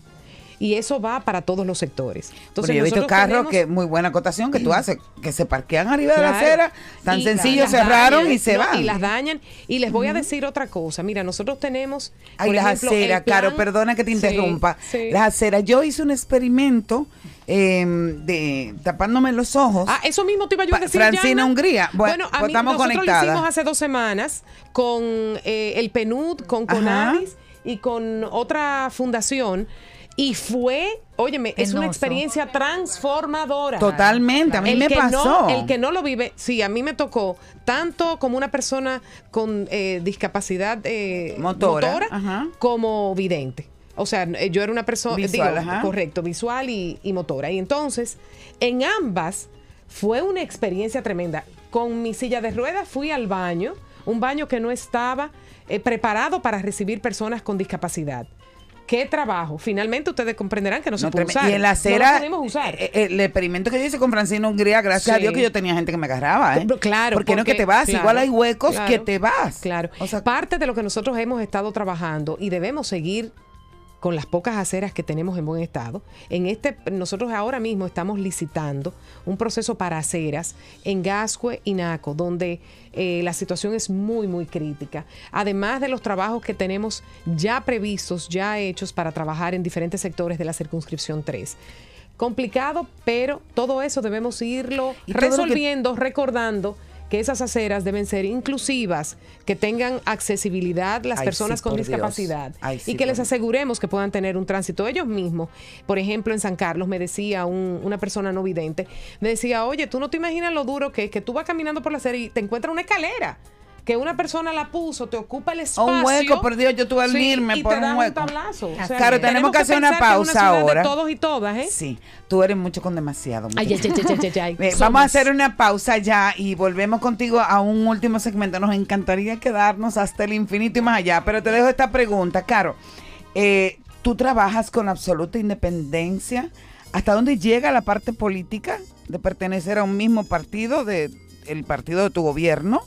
Y eso va para todos los sectores. Entonces, yo he visto carros tenemos- que muy buena acotación que tú haces, que se parquean arriba de la acera, tan Y- sencillo, cerraron dañan, y se no, van. Y las dañan. Y les voy a decir otra cosa. Mira, nosotros tenemos. Ay, por las ejemplo, aceras, plan- Caro, perdona que te interrumpa. sí. Las aceras, yo hice un experimento eh, de tapándome los ojos. Ah, eso mismo te iba yo a decir. Francina Yana. Hungría. Bueno, a pues mí- estamos nosotros conectadas. lo hicimos hace dos semanas con eh, el PNUD, con Ajá. Conadis y con otra fundación. Y fue, óyeme, es una experiencia transformadora. Totalmente, a mí El me pasó. no- el que no lo vive, sí, a mí me tocó tanto como una persona con eh, discapacidad eh, Motora, como vidente. O sea, eh, yo era una persona, Visual, digo, correcto, visual y, y motora. Y entonces, en ambas fue una experiencia tremenda. Con mi silla de ruedas fui al baño, un baño que no estaba eh, preparado para recibir personas con discapacidad. ¿Qué trabajo? Finalmente ustedes comprenderán que no se No, puede treme- usar. y en la No acera, lo pudimos usar. eh, eh, el experimento que yo hice con Francina Hungría, gracias a. Dios que yo tenía gente que me agarraba, ¿eh? Claro. Porque, no es que te vas, claro, igual hay huecos claro, que te vas. Claro. Parte de lo que nosotros hemos estado trabajando y debemos seguir con las pocas aceras que tenemos en buen estado. En este, nosotros ahora mismo estamos licitando un proceso para aceras en Gascue y Naco, donde eh, la situación es muy, muy crítica. Además de los trabajos que tenemos ya previstos, ya hechos para trabajar en diferentes sectores de la circunscripción 3. Complicado, pero todo eso debemos irlo Y que- resolviendo, recordando que esas aceras deben ser inclusivas, que tengan accesibilidad las Ay, personas sí, con discapacidad Ay, sí, y que les aseguremos que puedan tener un tránsito ellos mismos. Por ejemplo, en San Carlos me decía un- una persona no vidente, me decía, oye, tú no te imaginas lo duro que es que tú vas caminando por la acera y te encuentras una escalera. Que una persona la puso, te ocupa el espacio. Un hueco, por Dios, yo tuve Sí, irme por un hueco. tablazo. O sea, claro, tenemos que hacer una que pausa de ahora. todos y todas, ¿eh? Sí, tú eres mucho con demasiado. Ay, ay, ay, ay, ay, ay. Eh, Somos. Vamos a hacer una pausa ya y volvemos contigo a un último segmento. Nos encantaría quedarnos hasta el infinito y más allá, pero te dejo esta pregunta, Caro. Eh, ¿Tú trabajas con absoluta independencia? ¿Hasta dónde llega la parte política de pertenecer a un mismo partido, de, el partido de tu gobierno?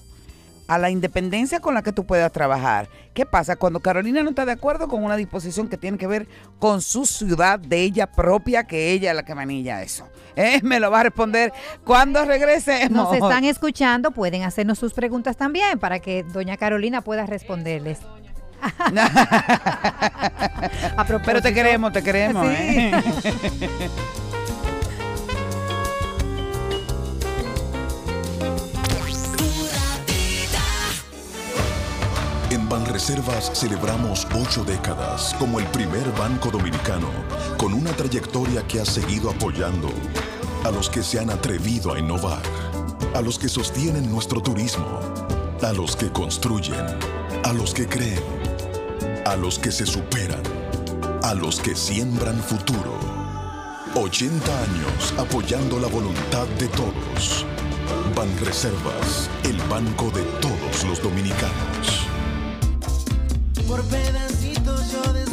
A la independencia con la que tú puedas trabajar. ¿Qué pasa cuando Carolina no está de acuerdo con una disposición que tiene que ver con su ciudad de ella propia, que ella es la que manilla eso? ¿Eh? [laughs] Me lo va a responder cuando regrese. Nos están escuchando, pueden hacernos sus preguntas también para que doña Carolina pueda responderles. [laughs] A. Pero te queremos, te queremos. Sí. ¿eh? [laughs] Banreservas celebramos ocho décadas como el primer banco dominicano con una trayectoria que ha seguido apoyando a los que se han atrevido a innovar, a los que sostienen nuestro turismo, a los que construyen, a los que creen, a los que se superan, a los que siembran futuro. 80 años apoyando la voluntad de todos. Banreservas, el banco de todos los dominicanos. Por pedacitos yo descubro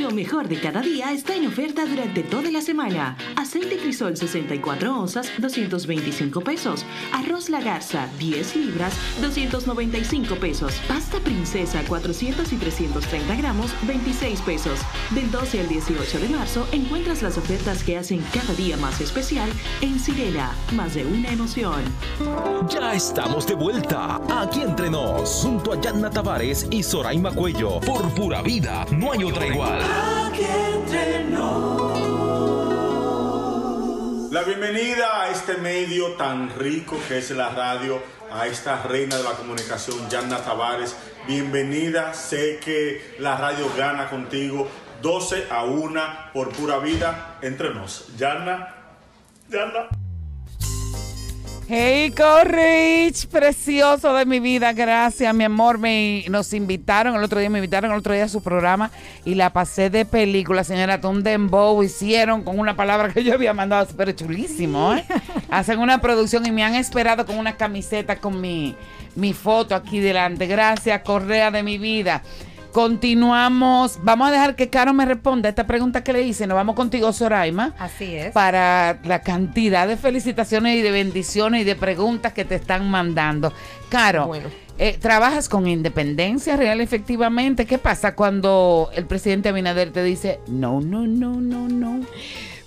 Lo mejor de cada día está en oferta durante toda la semana. Aceite crisol 64 onzas, 225 pesos. Arroz la garza, 10 libras, 295 pesos. Pasta princesa, 400 y 330 gramos, 26 pesos. Del 12 al 18 de marzo encuentras las ofertas que hacen cada día más especial en Sirena. Más de una emoción. Ya estamos de vuelta, aquí entre nos, junto a Yanna Tavares y Soraima Cuello, por pura vida, no hay otra igual. Aquí entre La bienvenida a este medio tan rico que es la radio, a esta reina de la comunicación, Yanna Tavares. Bienvenida, sé que la radio gana contigo 12 a 1 por pura vida entre nos. Yanna, Yanna. Hey, Corrich, precioso de mi vida, gracias, mi amor. Me, nos invitaron, el otro día me invitaron el otro día a su programa y la pasé de película, señora Tom Dembow. Hicieron con una palabra que yo había mandado, súper chulísimo, ¿eh? Hacen una producción y me han esperado con una camiseta con mi, mi foto aquí delante. Gracias, Correa de mi vida. Continuamos. Vamos a dejar que Caro me responda a esta pregunta que le hice. Nos vamos contigo, Soraima. Así es. Para la cantidad de felicitaciones y de bendiciones y de preguntas que te están mandando. Caro, eh, ¿trabajas con independencia real efectivamente? ¿Qué pasa cuando el presidente Abinader te dice, no, no, no, no, no?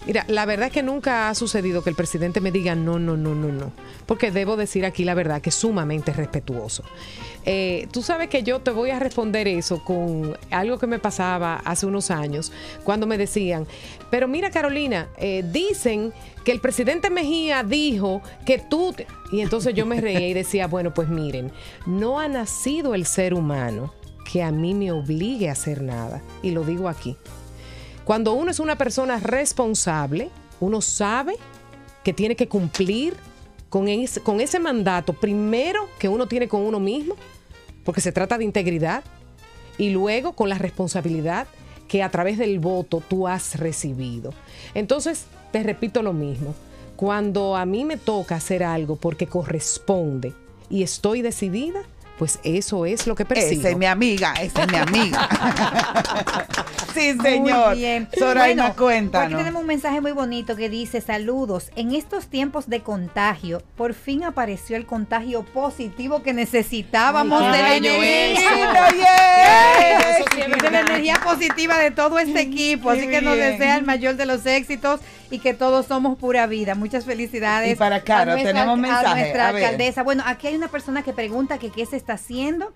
Mira, la verdad es que nunca ha sucedido que el presidente me diga no, no, no, no, no. Porque debo decir aquí la verdad que es sumamente respetuoso. Eh, tú sabes que yo te voy a responder eso con algo que me pasaba hace unos años, cuando me decían, pero mira Carolina, eh, dicen que el presidente Mejía dijo que tú... te-". Y entonces yo me reía y decía, [laughs] bueno, pues miren, no ha nacido el ser humano que a mí me obligue a hacer nada. Y lo digo aquí. Cuando uno es una persona responsable, uno sabe que tiene que cumplir con ese, con ese mandato, primero que uno tiene con uno mismo, porque se trata de integridad, y luego con la responsabilidad que a través del voto tú has recibido. Entonces, te repito lo mismo, cuando a mí me toca hacer algo porque corresponde y estoy decidida, pues eso es lo que persigo. Esa es mi amiga, esa es mi amiga. [laughs] sí, señor. Muy bien. Soraima, Bueno, cuéntanos. Aquí tenemos un mensaje muy bonito que dice, saludos, en estos tiempos de contagio, por fin apareció el contagio positivo que necesitábamos Ay, de la energía. Yeah. Sí de la energía positiva de todo este equipo. Así que nos desea el mayor de los éxitos y que todos somos pura vida. Muchas felicidades. Y para Caro, a nuestra- tenemos mensaje. A nuestra A alcaldesa. Bueno, aquí hay una persona que pregunta que qué se está haciendo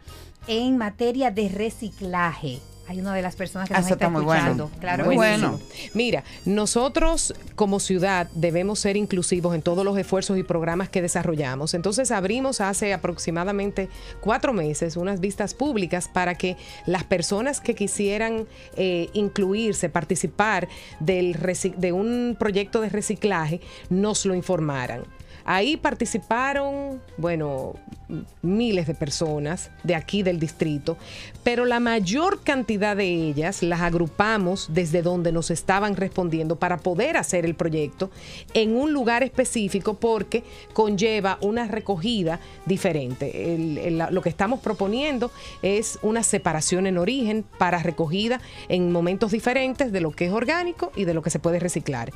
en materia de reciclaje. Hay una de las personas que Ah, nos eso está, está muy bueno. escuchando. Claro Muy bueno. Mira, nosotros como ciudad debemos ser inclusivos en todos los esfuerzos y programas que desarrollamos. Entonces abrimos hace aproximadamente cuatro meses unas vistas públicas para que las personas que quisieran eh, incluirse, participar del de un proyecto de reciclaje, nos lo informaran. Ahí participaron, bueno, miles de personas de aquí del distrito, pero la mayor cantidad de ellas las agrupamos desde donde nos estaban respondiendo para poder hacer el proyecto en un lugar específico porque conlleva una recogida diferente. Lo que estamos proponiendo es una separación en origen para recogida en momentos diferentes de lo que es orgánico y de lo que se puede reciclar.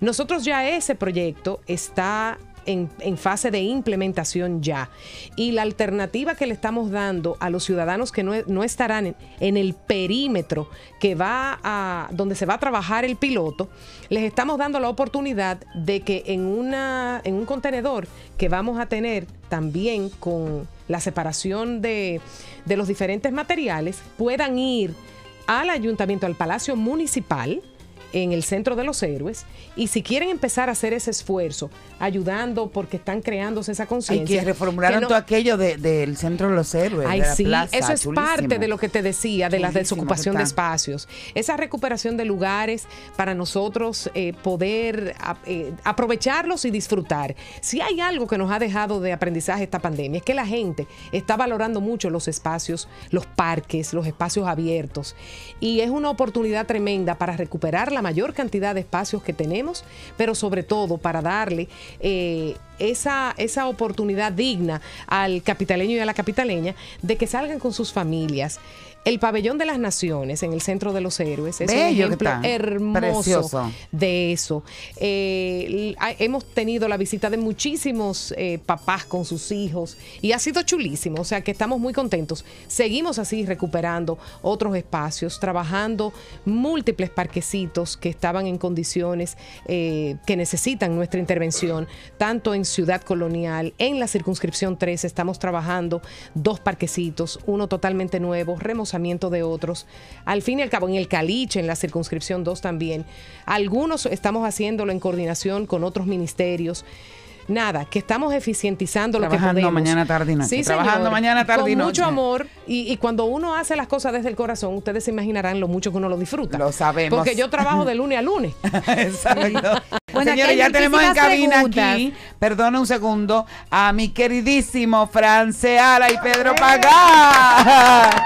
Nosotros ya ese proyecto está en, fase de implementación ya. Y la alternativa que le estamos dando a los ciudadanos que no, no estarán en, en el perímetro que va a, donde se va a trabajar el piloto, les estamos dando la oportunidad de que en, una, en un contenedor que vamos a tener también con la separación de, de los diferentes materiales, puedan ir al ayuntamiento, al Palacio Municipal, en el Centro de los Héroes, y si quieren empezar a hacer ese esfuerzo, ayudando porque están creándose esa conciencia. que reformularon que no- todo aquello de- del Centro de los Héroes. Ay, de la sí, plaza, eso es chulísimo. parte de lo que te decía, de la desocupación de espacios. Esa recuperación de lugares para nosotros eh, poder eh, aprovecharlos y disfrutar. Si hay algo que nos ha dejado de aprendizaje esta pandemia, es que la gente está valorando mucho los espacios, los parques, los espacios abiertos. Y es una oportunidad tremenda para recuperar la mayor cantidad de espacios que tenemos, pero sobre todo para darle eh, esa, esa oportunidad digna al capitaleño y a la capitaleña de que salgan con sus familias. El pabellón de las naciones en el centro de los héroes es un Bello ejemplo hermoso Precioso. de eso. Eh, hemos tenido la visita de muchísimos eh, papás con sus hijos y ha sido chulísimo, o sea que estamos muy contentos. Seguimos así recuperando otros espacios, trabajando múltiples parquecitos que estaban en condiciones eh, que necesitan nuestra intervención, tanto en Ciudad Colonial, en la circunscripción 3 estamos trabajando dos parquecitos, uno totalmente nuevo, remozamiento de otros. Al fin y al cabo, en el Caliche, en la circunscripción 2 también. Algunos estamos haciéndolo en coordinación con otros ministerios. Nada, que estamos eficientizando lo que Trabajando podemos. mañana, tarde y noche. Sí, Trabajando señor. mañana, tarde Con mucho amor. Y, y cuando uno hace las cosas desde el corazón, ustedes se imaginarán lo mucho que uno lo disfruta. Lo sabemos. Porque yo trabajo de lunes a lunes. [laughs] Exacto. [laughs] Bueno, Señores, ya tenemos en cabina preguntas. aquí, perdona un segundo, a mi queridísimo Franceala y Pedro Pagá.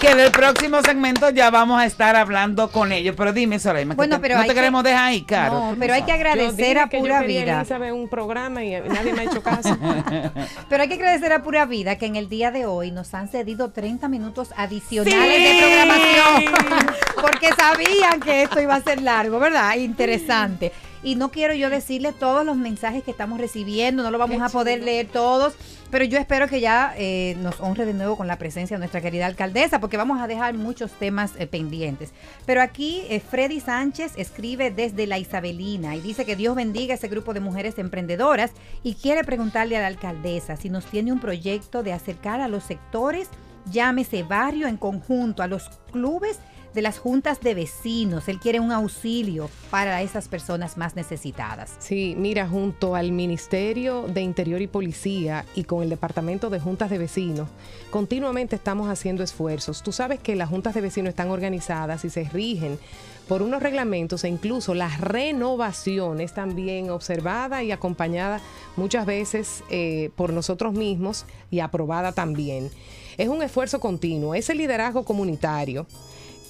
Que en el próximo segmento ya vamos a estar hablando con ellos. Pero dime, Soleima, que Bueno, te- pero no te que- queremos dejar ahí, Caro. No, pero hay que agradecer Yo dije a que yo Pura quería, Vida. Elizabeth, un programa y nadie me ha hecho caso. [laughs] Pero hay que agradecer a Pura Vida que en el día de hoy nos han cedido 30 minutos adicionales ¡Sí! de programación. [laughs] Porque sabían que esto iba a ser largo, ¿verdad? Interesante. Y no quiero yo decirle todos los mensajes que estamos recibiendo, no lo vamos Qué a poder leer todos, pero yo espero que ya eh, nos honre de nuevo con la presencia de nuestra querida alcaldesa, porque vamos a dejar muchos temas eh, pendientes. Pero aquí eh, Freddy Sánchez escribe desde la Isabelina y dice que Dios bendiga a ese grupo de mujeres emprendedoras y quiere preguntarle a la alcaldesa si nos tiene un proyecto de acercar a los sectores, llámese barrio en conjunto, a los clubes de las juntas de vecinos. Él quiere un auxilio para esas personas más necesitadas. Sí, mira, junto al Ministerio de Interior y Policía y con el Departamento de Juntas de Vecinos, continuamente estamos haciendo esfuerzos. Tú sabes que las juntas de vecinos están organizadas y se rigen por unos reglamentos e incluso la renovación es también observada y acompañada muchas veces eh, por nosotros mismos y aprobada también. Es un esfuerzo continuo, ese liderazgo comunitario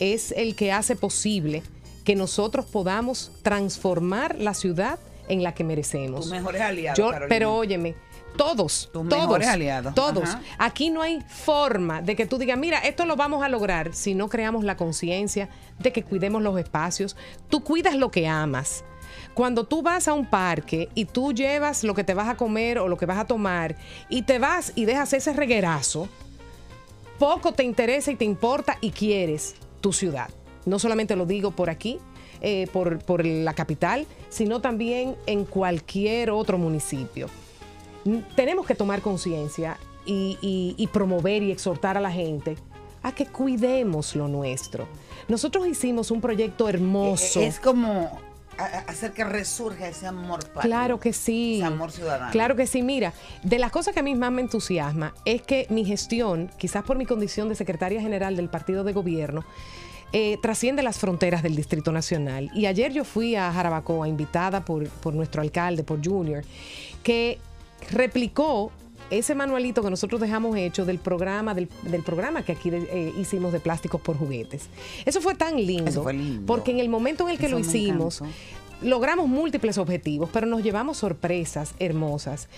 es el que hace posible que nosotros podamos transformar la ciudad en la que merecemos. Tus mejores aliados, Yo- pero óyeme, todos, Tus todos, mejores aliados. todos. Ajá. Aquí no hay forma de que tú digas, mira, esto lo vamos a lograr si no creamos la conciencia de que cuidemos los espacios. Tú cuidas lo que amas. Cuando tú vas a un parque y tú llevas lo que te vas a comer o lo que vas a tomar y te vas y dejas ese reguerazo, poco te interesa y te importa y quieres tu ciudad. No solamente lo digo por aquí, eh, por, por la capital, sino también en cualquier otro municipio. Tenemos que tomar conciencia y, y- y promover y exhortar a la gente a que cuidemos lo nuestro. Nosotros hicimos un proyecto hermoso. Eh, Es como hacer que resurja ese amor patrio. Claro que sí. Ese amor ciudadano. Claro que sí. Mira, de las cosas que a mí más me entusiasma es que mi gestión, quizás por mi condición de secretaria general del partido de gobierno, eh, trasciende las fronteras del Distrito Nacional. Y ayer yo fui a Jarabacoa, invitada por, por nuestro alcalde, por Junior, que replicó ese manualito que nosotros dejamos hecho del programa, del, del programa que aquí eh, hicimos de plásticos por juguetes. Eso fue tan lindo, Eso fue lindo. porque en el momento en el que Eso lo hicimos, logramos múltiples objetivos, pero nos llevamos sorpresas hermosas.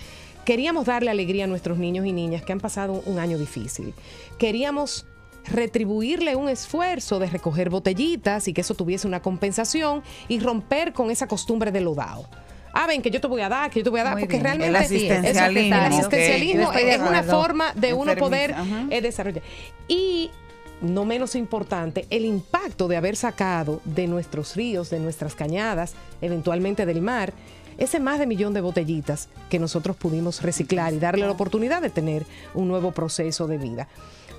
Queríamos darle alegría a nuestros niños y niñas que han pasado un año difícil. Queríamos retribuirle un esfuerzo de recoger botellitas y que eso tuviese una compensación y romper con esa costumbre de lo dado. Ah, ven, que yo te voy a dar, que yo te voy a dar, Muy porque bien. realmente El asistencialismo, el de es una forma de uno Enfermiza, poder eh, desarrollar. Y no menos importante, el impacto de haber sacado de nuestros ríos, de nuestras cañadas, eventualmente del mar, ese más de millón de botellitas que nosotros pudimos reciclar y darle la oportunidad de tener un nuevo proceso de vida.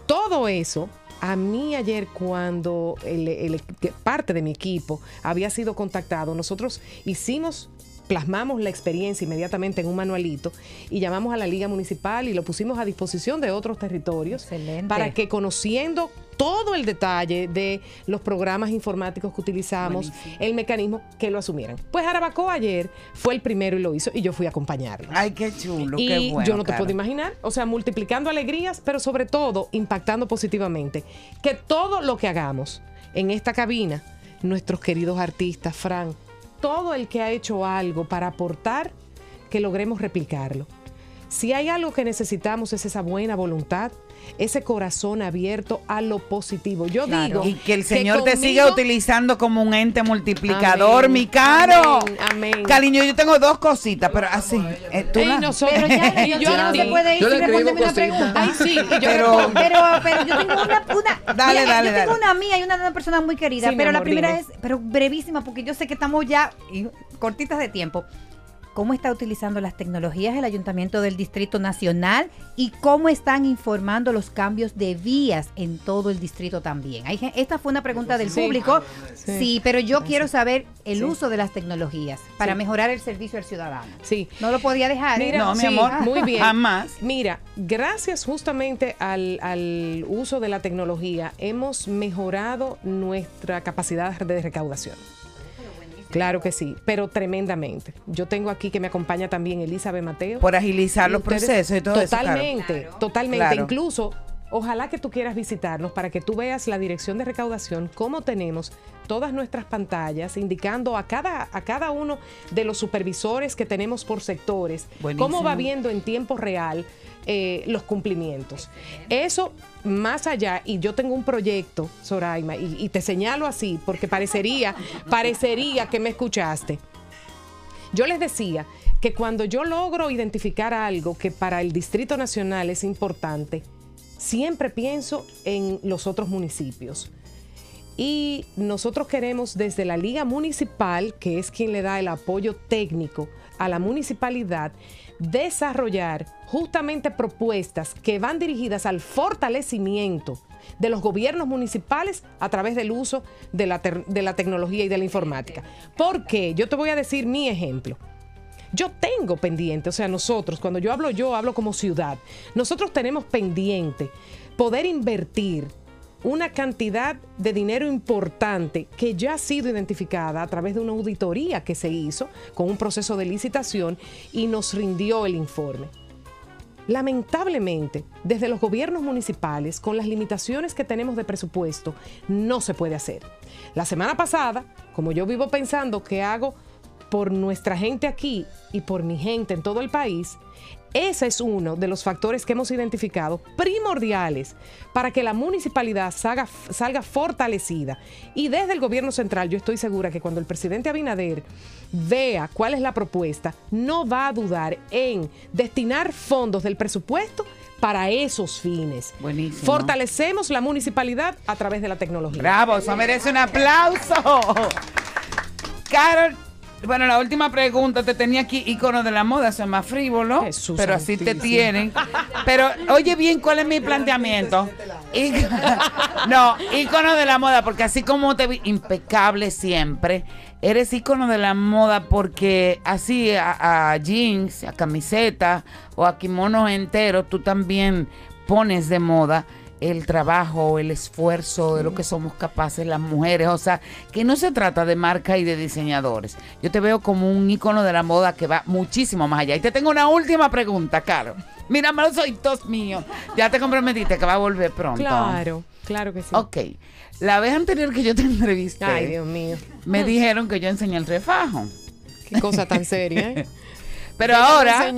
Todo eso, a mí ayer cuando el- parte de mi equipo había sido contactado, nosotros hicimos plasmamos la experiencia inmediatamente en un manualito y llamamos a la liga municipal y lo pusimos a disposición de otros territorios Excelente. para que conociendo todo el detalle de los programas informáticos que utilizamos, Buenísimo. el mecanismo, que lo asumieran. Pues Arabacoa ayer fue el primero y lo hizo y yo fui a acompañarlo. Ay, qué chulo, Y qué bueno. yo no te puedo imaginar, o sea, multiplicando alegrías, pero sobre todo impactando positivamente. Que todo lo que hagamos en esta cabina, nuestros queridos artistas, Fran, todo el que ha hecho algo para aportar, que logremos replicarlo. Si hay algo que necesitamos es esa buena voluntad, ese corazón abierto a lo positivo. Yo digo Y que el Señor te siga utilizando como un ente multiplicador, Amén, mi caro. amén, amén. Cariño, yo tengo dos cositas, pero así. eh, tú Ey, la- nosotros- Pero ya, Y [laughs] yo, no se puede ir escribo responderme una pregunta. Ay, sí, y yo [laughs] Pero-. Pero, pero yo tengo una, una Dale, mira, dale, yo tengo una mía y una de una persona muy querida, Sí, pero la primera dime. es, pero brevísima, porque yo sé que estamos ya y cortitas de tiempo. ¿Cómo está utilizando las tecnologías el Ayuntamiento del Distrito Nacional y cómo están informando los cambios de vías en todo el distrito también? Esta fue una pregunta del Sí. público. Sí. Sí, pero yo quiero saber el Sí. uso de las tecnologías para mejorar el servicio al ciudadano. Sí. No lo podía dejar. ¿eh? Mira, No, mi amor, muy [laughs] bien. jamás. Mira, gracias justamente al, al uso de la tecnología, hemos mejorado nuestra capacidad de recaudación. Claro que sí, pero tremendamente. Yo tengo aquí que me acompaña también Elizabeth Mateo. Por agilizar los ustedes- procesos y todo eso. claro. Totalmente, totalmente. Claro. Incluso, ojalá que tú quieras visitarnos para que tú veas la dirección de recaudación, cómo tenemos todas nuestras pantallas indicando a cada, a cada uno de los supervisores que tenemos por sectores, Buenísimo. cómo va viendo en tiempo real eh, los cumplimientos. Eso más allá, y yo tengo un proyecto, Soraima, y, te señalo así, porque parecería, parecería que me escuchaste. Yo les decía que cuando yo logro identificar algo que para el Distrito Nacional es importante, siempre pienso en los otros municipios. Y nosotros queremos desde la Liga Municipal, que es quien le da el apoyo técnico a la municipalidad, desarrollar justamente propuestas que van dirigidas al fortalecimiento de los gobiernos municipales a través del uso de la, de la tecnología y de la informática. ¿Por qué? Yo te voy a decir mi ejemplo. Yo tengo pendiente, o sea, nosotros, cuando yo hablo yo, hablo como ciudad, nosotros tenemos pendiente poder invertir una cantidad de dinero importante que ya ha sido identificada a través de una auditoría que se hizo con un proceso de licitación y nos rindió el informe. Lamentablemente, desde los gobiernos municipales, con las limitaciones que tenemos de presupuesto, no se puede hacer. La semana pasada, como yo vivo pensando que hago por nuestra gente aquí y por mi gente en todo el país, ese es uno de los factores que hemos identificado primordiales para que la municipalidad salga, salga fortalecida. Y desde el gobierno central yo estoy segura que cuando el presidente Abinader vea cuál es la propuesta, no va a dudar en destinar fondos del presupuesto para esos fines. Buenísimo. Fortalecemos la municipalidad a través de la tecnología. Bravo, eso merece un aplauso. Carol, Bueno, la última pregunta, te tenía aquí ícono de la moda, eso es más frívolo, pero así te tienen. Pero oye bien, ¿cuál es mi planteamiento? [laughs] No, ícono de la moda, porque así como te vi impecable siempre, eres ícono de la moda porque así a, a jeans, a camiseta o a kimonos enteros, tú también pones de moda el trabajo, el esfuerzo de lo que somos capaces las mujeres. O sea, que no se trata de marca y de diseñadores. Yo te veo como un ícono de la moda que va muchísimo más allá. Y te tengo una última pregunta, Caro. Mira, los oídos míos. Ya te comprometiste que va a volver pronto. Claro, claro que sí. Ok. La vez anterior que yo te entrevisté, Ay, Dios mío. me dijeron que yo enseñé el refajo. Qué cosa tan seria, ¿eh? [laughs] Pero ahora.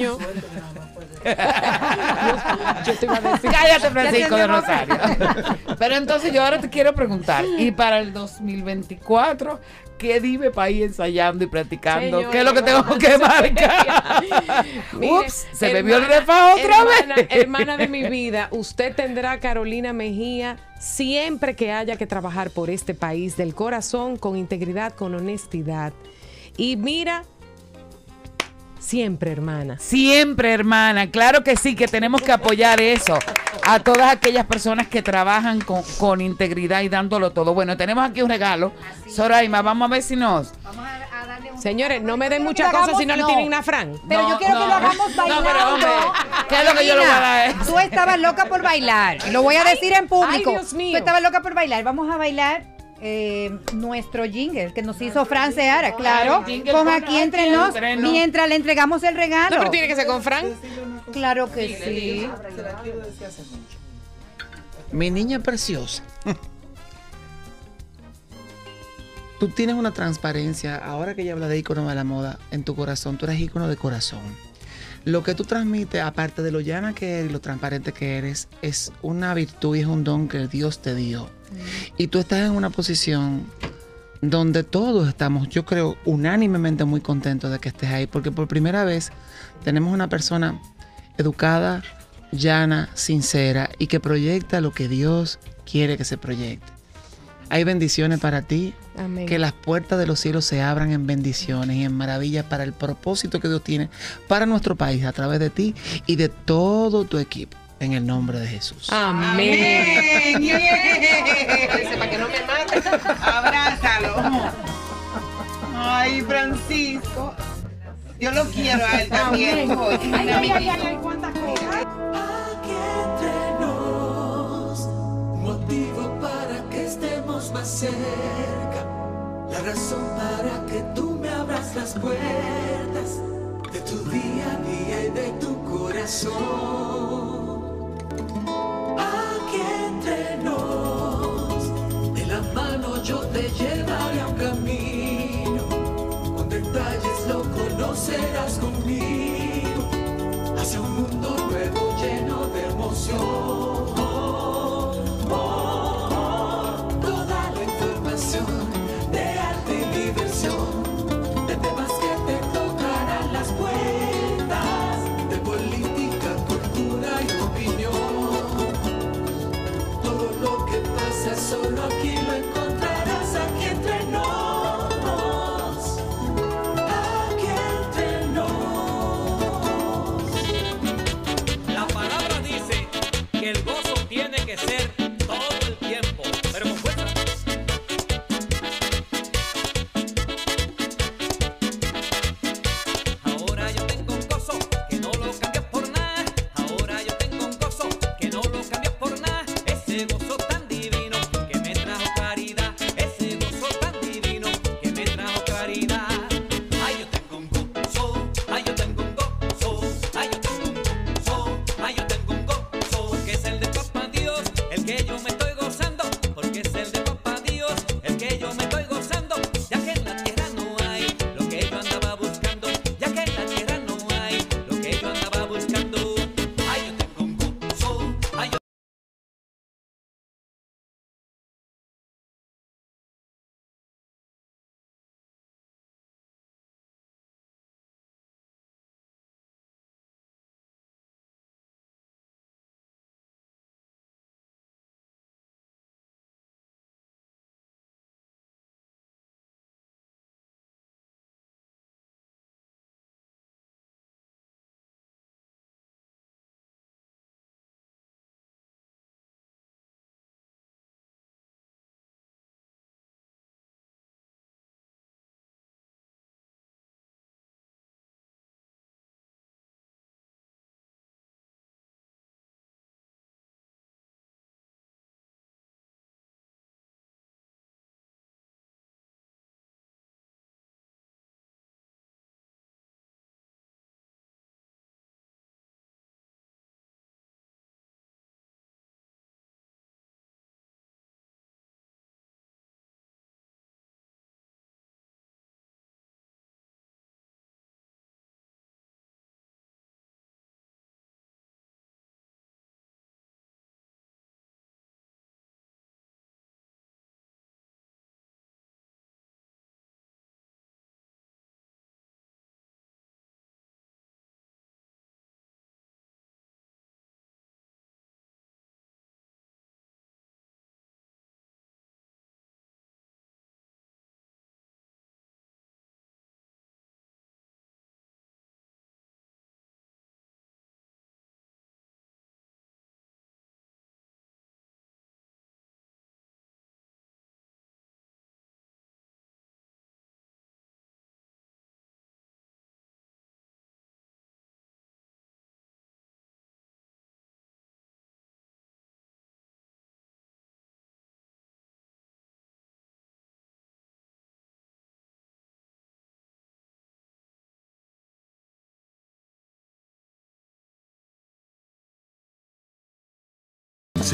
Yo te iba a decir. Cállate, Francisco de Rosario. [laughs] Pero entonces yo ahora te quiero preguntar, y para el 2024, ¿qué dime para ir ensayando y practicando? Señora, ¿Qué es lo que tengo que marcar? [laughs] Mire, Ups, se me vio el refajo otra hermana- vez. Hermana de mi vida, usted tendrá Carolina Mejía siempre que haya que trabajar por este país del corazón, con integridad, con honestidad. Y mira, siempre, hermana. Siempre, hermana, claro que sí, que tenemos que apoyar eso. A todas aquellas personas que trabajan con, con integridad y dándolo todo. Bueno, tenemos aquí un regalo. Soraima, vamos a ver si nos. Señores, no me den muchas lo cosas si no, le tienen una Fran. Pero No, yo quiero que lo hagamos No, bailando. pero, hombre, ¿qué es lo que yo le voy a dar? Tú estabas loca por bailar. Lo voy a decir en público. ay, Dios mío. Tú estabas loca por bailar. Vamos a bailar eh, nuestro jingle que nos hizo Fran Seara, claro. Ay, jingle Con aquí entre nos, mientras le entregamos el regalo. No, pero tiene que ser con Fran. Claro que sí. Mi niña preciosa. Tú tienes una transparencia, ahora que ella habla de ícono de la moda, en tu corazón, tú eres ícono de corazón. Lo que tú transmites, aparte de lo llana que eres y lo transparente que eres, es una virtud y es un don que Dios te dio. Y tú estás en una posición donde todos estamos, yo creo, unánimemente muy contentos de que estés ahí, porque por primera vez tenemos una persona educada, llana, sincera y que proyecta lo que Dios quiere que se proyecte. Hay bendiciones para ti, Amén. que las puertas de los cielos se abran en bendiciones y en maravillas para el propósito que Dios tiene para nuestro país a través de ti y de todo tu equipo. En el nombre de Jesús. Amén. [laughs] Para que no me mate. Abrázalo. Ay, Francisco. Yo lo quiero a él también. Más cerca, la razón para que tú me abras las puertas de tu día a día y de tu corazón. Aquí entre nos, de la mano yo te llevaré a un camino, con detalles lo conocerás conmigo hacia un mundo nuevo lleno de emoción. Pasa solo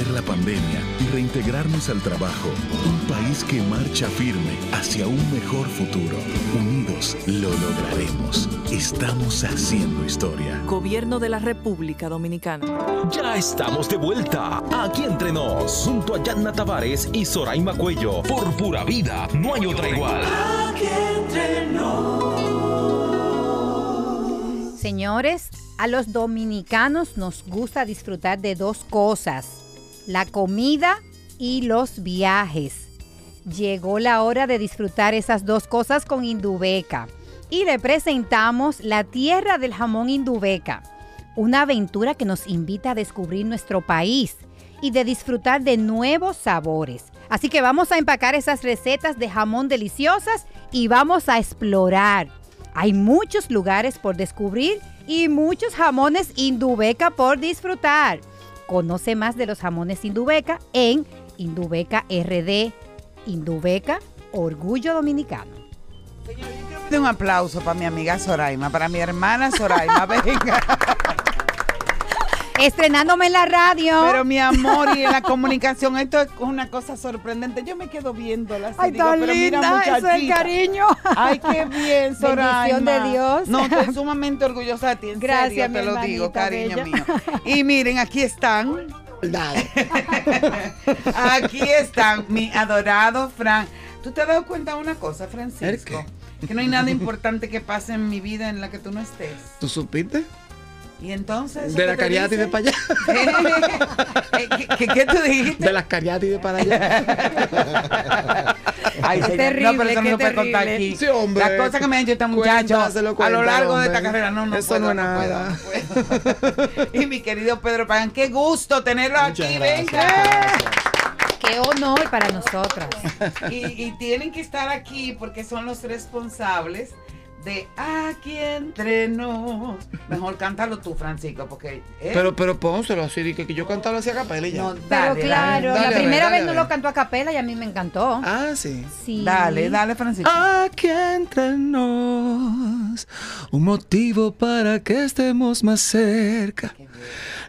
vencer la pandemia y reintegrarnos al trabajo. Un país que marcha firme hacia un mejor futuro. Unidos lo lograremos. Estamos haciendo historia. Gobierno de la República Dominicana. Ya estamos de vuelta. Aquí entre nos, junto a Yanna Tavares y Soraima Cuello. Por pura vida, no hay otra igual. Señores, a los dominicanos nos gusta disfrutar de dos cosas, la comida y los viajes. Llegó la hora de disfrutar esas dos cosas con Indubeca y le presentamos la tierra del jamón Indubeca, una aventura que nos invita a descubrir nuestro país y de disfrutar de nuevos sabores. Así que vamos a empacar esas recetas de jamón deliciosas y vamos a explorar. Hay muchos lugares por descubrir y muchos jamones Indubeca por disfrutar. Conoce más de los jamones Indubeca en Indubeca RD. Indubeca, Orgullo Dominicano. De un aplauso para mi amiga Soraima, para mi hermana Soraima, [laughs] venga. Estrenándome en la radio. Pero mi amor, y en la comunicación, esto es una cosa sorprendente. Yo me quedo viéndola Ay, digo, tan pero mira, linda, eso es cariño. Ay, qué bien. Bendición de Dios. No, estoy sumamente orgullosa de ti, en Gracias, serio, te lo digo, cariño bella. mío. Y miren, aquí están. Aquí están, mi adorado Fran. ¿Tú te has dado cuenta de una cosa, Francisco? Que no hay nada importante que pase en mi vida en la que tú no estés. ¿Tú supiste? Y entonces. De la ¿qué te cariátides dicen? para allá. [laughs] ¿Qué, qué, qué tú dijiste? De las cariátides para allá. [laughs] Ay, Qué terrible, no, pero eso no se puede contar aquí. Sí, hombre. Las cosas que me han hecho este muchacho Cuéntaselo, a lo largo de esta carrera, no, no Eso puedo, no es no puedo, nada. no puedo. [laughs] Y mi querido Pedro Pagan, qué gusto tenerlo Muchas aquí, gracias, venga. Qué honor para nosotras. Y, y tienen que estar aquí porque son los responsables de Aquí entre nos. Mejor cántalo tú, Francisco, porque... ¿eh? Pero, pero pónselo así, que, que yo cantaba así a capela y ya. No, Pero claro, dale, la dale, primera dale, vez no lo cantó a capela y a mí me encantó. Ah, sí. Sí. Dale, dale, Francisco. Aquí entre nos, un motivo para que estemos más cerca.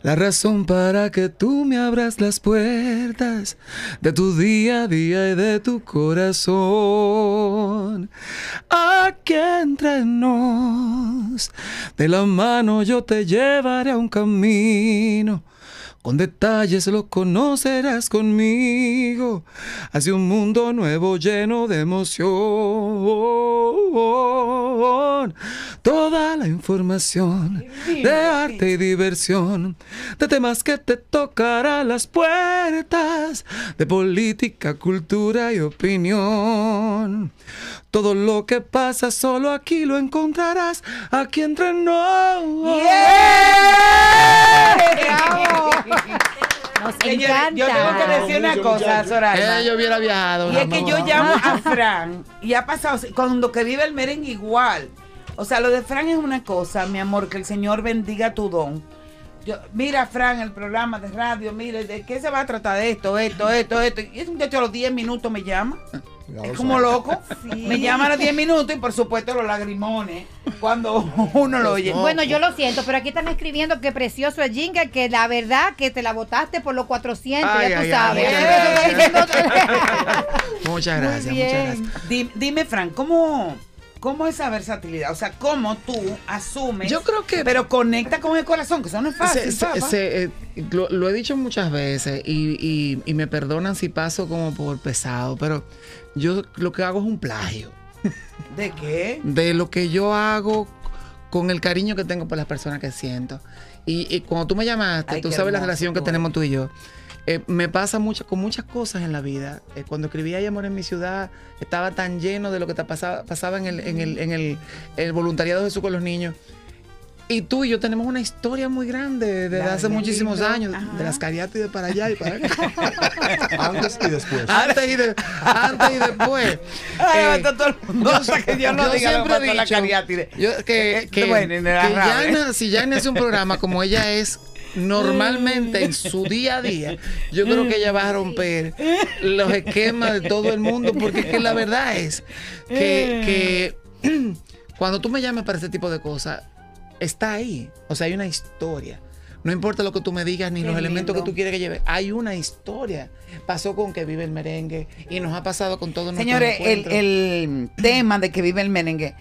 La razón para que tú me abras las puertas de tu día a día y de tu corazón. Aquí entre nos, de la mano yo te llevaré a un camino. Con detalles lo conocerás conmigo hacia un mundo nuevo lleno de emoción. Toda la información de arte y diversión, de temas que te tocarán las puertas, de política, cultura y opinión. Todo lo que pasa solo aquí lo encontrarás, aquí entre nos. Nos encanta. yo tengo que decir una cosa, Soraya. Eh, yo hubiera viajado. Y es que yo llamo [laughs] a Fran y ha pasado cuando que vive el merengue igual. O sea, lo de Fran es una cosa, mi amor, que el Señor bendiga tu don. Yo, mira, Fran, el programa de radio, mire, ¿de qué se va a tratar de esto, esto, esto, esto? Y ese muchacho a los 10 minutos me llama. Es como loco. Me llama a los 10 minutos y por supuesto los lagrimones cuando [laughs] uno lo oye. Bueno, yo lo siento, pero aquí están escribiendo que precioso el jingle, que la verdad que te la botaste por los 400, Ay, ya tú ay, sabes. ay, Muchas [laughs] gracias, muchas gracias. Di- Dime, Fran, ¿cómo, ¿cómo esa versatilidad? O sea, ¿cómo tú asumes? Yo creo que- Pero conecta con el corazón, que eso no es fácil. Se- se- papá. se, eh, lo, lo he dicho muchas veces y, y- y me perdonan si paso como por pesado, pero yo lo que hago es un plagio ¿De qué? de lo que yo hago con el cariño que tengo por las personas que siento. Y, y cuando tú me llamaste, Ay, tú sabes la relación que tenemos tú y yo. Eh, me pasa mucho, con muchas cosas en la vida. Eh, cuando escribía Hay Amor en mi ciudad, estaba tan lleno de lo que te pasaba, pasaba en, el, en, el, en el- el voluntariado de Jesús con los niños. Y tú y yo tenemos una historia muy grande desde hace muchísimos lindo. años, de las cariátides para allá y para acá. [laughs] Antes y después. antes, y de- antes y después. Ay, Eh, todo el mundo, que yo no yo diga lo siempre he la dicho cariátide. yo- que, que, Bueno, en la que. Yana, si Yana hace un programa como ella es normalmente en su día a día, yo creo que ella va a romper los esquemas de todo el mundo, porque es que la verdad es que, que [clears throat] cuando tú me llamas para este tipo de cosas, está ahí. O sea, hay una historia. No importa lo que tú me digas ni Qué los elementos que tú quieres que lleve. Hay una historia. Pasó con que vive el merengue y nos ha pasado con todos nuestros Señores, el, el tema de que vive el merengue,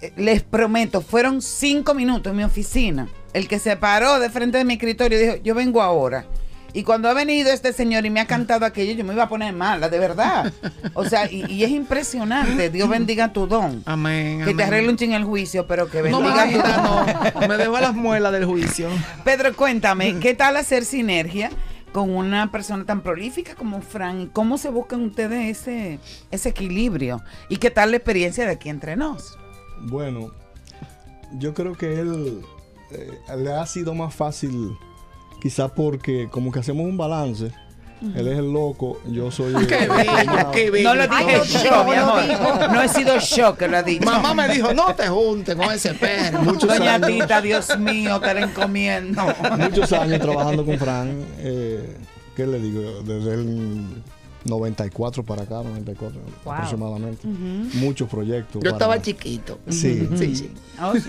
eh, les prometo, fueron cinco minutos en mi oficina. El que se paró de frente de mi escritorio dijo, yo vengo ahora. Y cuando ha venido este señor y me ha cantado aquello, yo me iba a poner mala, de verdad. O sea, y, y es impresionante. Dios bendiga tu don. Amén. Que te arregle un ching el juicio, pero que No bendiga hagas tu don. no. Me dejó a las muelas del juicio. Pedro, cuéntame, ¿qué tal hacer sinergia con una persona tan prolífica como Fran? ¿Y ¿Cómo se buscan ustedes ese, ese equilibrio? ¿Y qué tal la experiencia de aquí entre nos? Bueno, yo creo que él eh, le ha sido más fácil, quizá porque como que hacemos un balance. Él es el loco, yo soy el- Qué bello, qué bello. No lo dije yo, mi amor. No he sido yo que lo ha dicho. Mamá me dijo, no te juntes con ese perro. Muchos Doña años. Tita, Dios mío, te la encomiendo. muchos años trabajando con Fran. Eh, ¿Qué le digo? Desde el 94 para acá, 94 Wow. aproximadamente. Muchos proyectos. Yo para- estaba chiquito. Sí, sí, sí.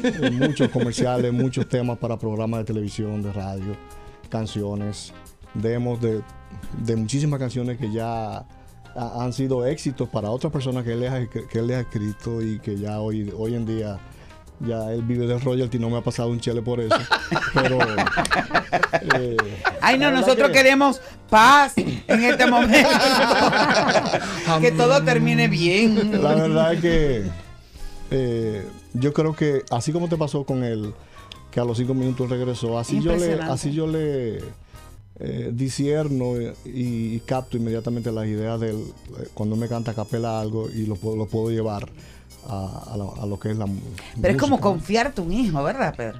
Eh, muchos comerciales, muchos temas para programas de televisión, de radio, canciones, demos de, de muchísimas canciones que ya ha- han sido éxitos para otras personas que él, les ha, que él les ha escrito y que ya hoy, hoy en día ya él vive del royalty, no me ha pasado un chele por eso. [laughs] Pero eh, Ay, no, nosotros que- queremos paz en este momento. [laughs] que todo termine bien. La verdad es que eh, yo creo que así como te pasó con él, que a los cinco minutos regresó, así yo le, así yo le eh, disierno y, y capto inmediatamente las ideas de él eh, cuando me canta a capela algo y lo puedo, lo puedo llevar a, a lo, a lo que es la Pero es como confiarte un hijo, ¿verdad, Pedro?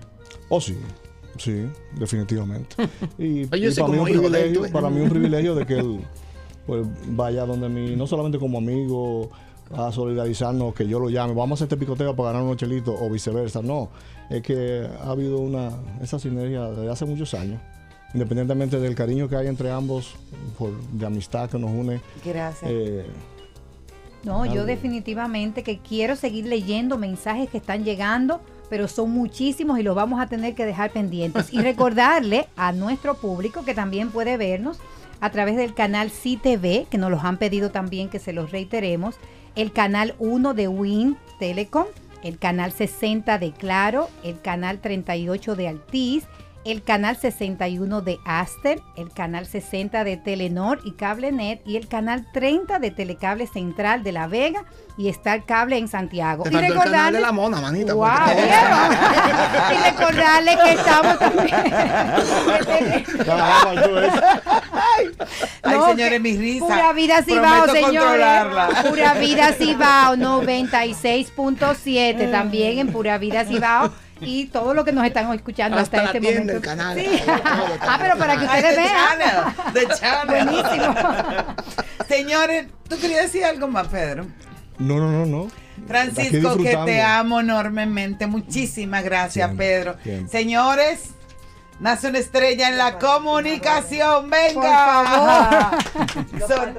Oh, sí. Sí, definitivamente. [laughs] Y, para, mí un privilegio, para mí un privilegio de que él pues, vaya donde mí, no solamente como amigo, a solidarizarnos, que yo lo llame, vamos a hacer este picoteo para ganar unos chelitos o viceversa. No, es que ha habido una esa sinergia desde hace muchos años. Independientemente del cariño que hay entre ambos, por, de amistad que nos une. Gracias. eh, No, yo definitivamente que quiero seguir leyendo mensajes que están llegando, pero son muchísimos y los vamos a tener que dejar pendientes. Y [laughs] recordarle a nuestro público que también puede vernos a través del canal CTV, que nos los han pedido también que se los reiteremos, el canal 1 de Win Telecom, el canal 60 de Claro, el canal 38 de Altiz, el canal 61 de Aster, el canal 60 de Telenor y CableNet y el canal 30 de Telecable Central de La Vega y Star Cable en Santiago. Te y faltó el canal recordarle, de la mona, manita. Y recordarle que estamos también. [laughs] Ay, No, señores, que mi risa. Pura vida Cibao, señores. Pura vida Cibao [laughs] 96.7 también en Pura vida Cibao. Y todo lo que nos están escuchando hasta, Hasta la este tienda, momento. el canal, Sí. todo, todo, ah, pero para que ustedes vean. channel, the channel. Buenísimo. Señores, ¿tú querías decir algo más, Pedro? no, no, no, no. Francisco, que te amo enormemente. Muchísimas gracias, Siempre, Pedro. siempre. Señores, nace una estrella en la comunicación. Venga. Por favor. [laughs] Son-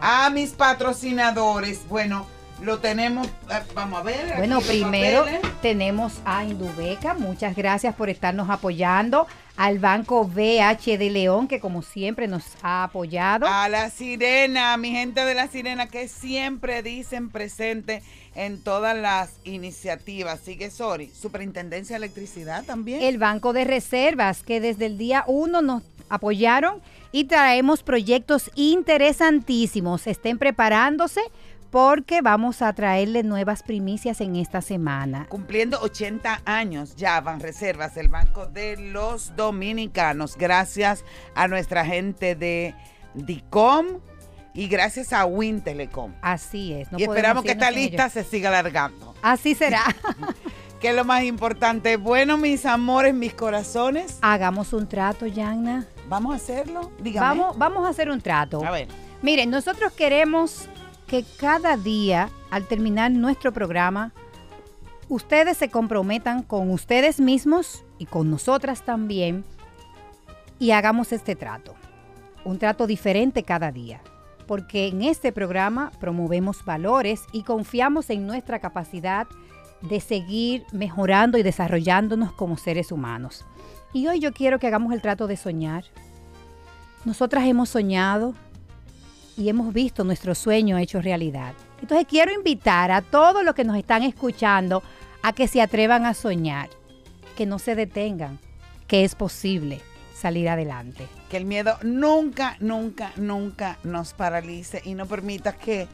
a mis patrocinadores. Bueno, lo tenemos. eh, Vamos a ver. Bueno, primero tenemos a Indubeca, muchas gracias por estarnos apoyando, al Banco VH de León, que como siempre nos ha apoyado. A la sirena, mi gente de la sirena que siempre dicen presente en todas las iniciativas. Sigue Sori, Superintendencia de Electricidad también. El Banco de Reservas, que desde el día 1 nos apoyaron y traemos proyectos interesantísimos. Estén preparándose porque vamos a traerle nuevas primicias en esta semana. Cumpliendo 80 años ya van reservas el Banco de los Dominicanos. Gracias a nuestra gente de DICOM y gracias a Win Telecom. Así es. no y esperamos que esta lista ellos. se siga alargando. Así será. [laughs] Que es lo más importante. Bueno, mis amores, mis corazones. Hagamos un trato, Yanna. ¿Vamos a hacerlo? Dígame. Vamos, vamos a hacer un trato. A ver. Miren, nosotros queremos que cada día, al terminar nuestro programa, ustedes se comprometan con ustedes mismos y con nosotras también y hagamos este trato. Un trato diferente cada día. Porque en este programa promovemos valores y confiamos en nuestra capacidad de seguir mejorando y desarrollándonos como seres humanos. Y hoy yo quiero que hagamos el trato de soñar. Nosotras hemos soñado y hemos visto nuestro sueño hecho realidad. Entonces quiero invitar a todos los que nos están escuchando a que se atrevan a soñar, que no se detengan, que es posible salir adelante. Que el miedo nunca, nunca, nunca nos paralice y no permita que,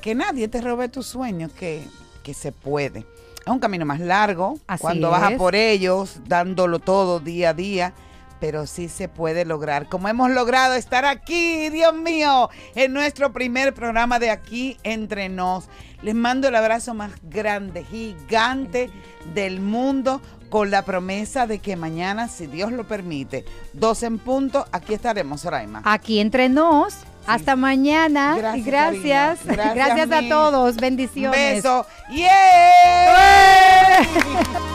que nadie te robe tus sueños, que, que se puede. Es un camino más largo, Así cuando vas a por ellos, dándolo todo día a día, pero sí se puede lograr. Como hemos logrado estar aquí, Dios mío, en nuestro primer programa de aquí entre nos. Les mando el abrazo más grande, gigante del mundo, con la promesa de que mañana, si Dios lo permite, dos en punto, aquí estaremos, Soraima. Aquí entre nos. Hasta mañana. Gracias, gracias. Gracias, Gracias, a todos. Bendiciones. Beso. ¡Yeah!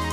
[laughs]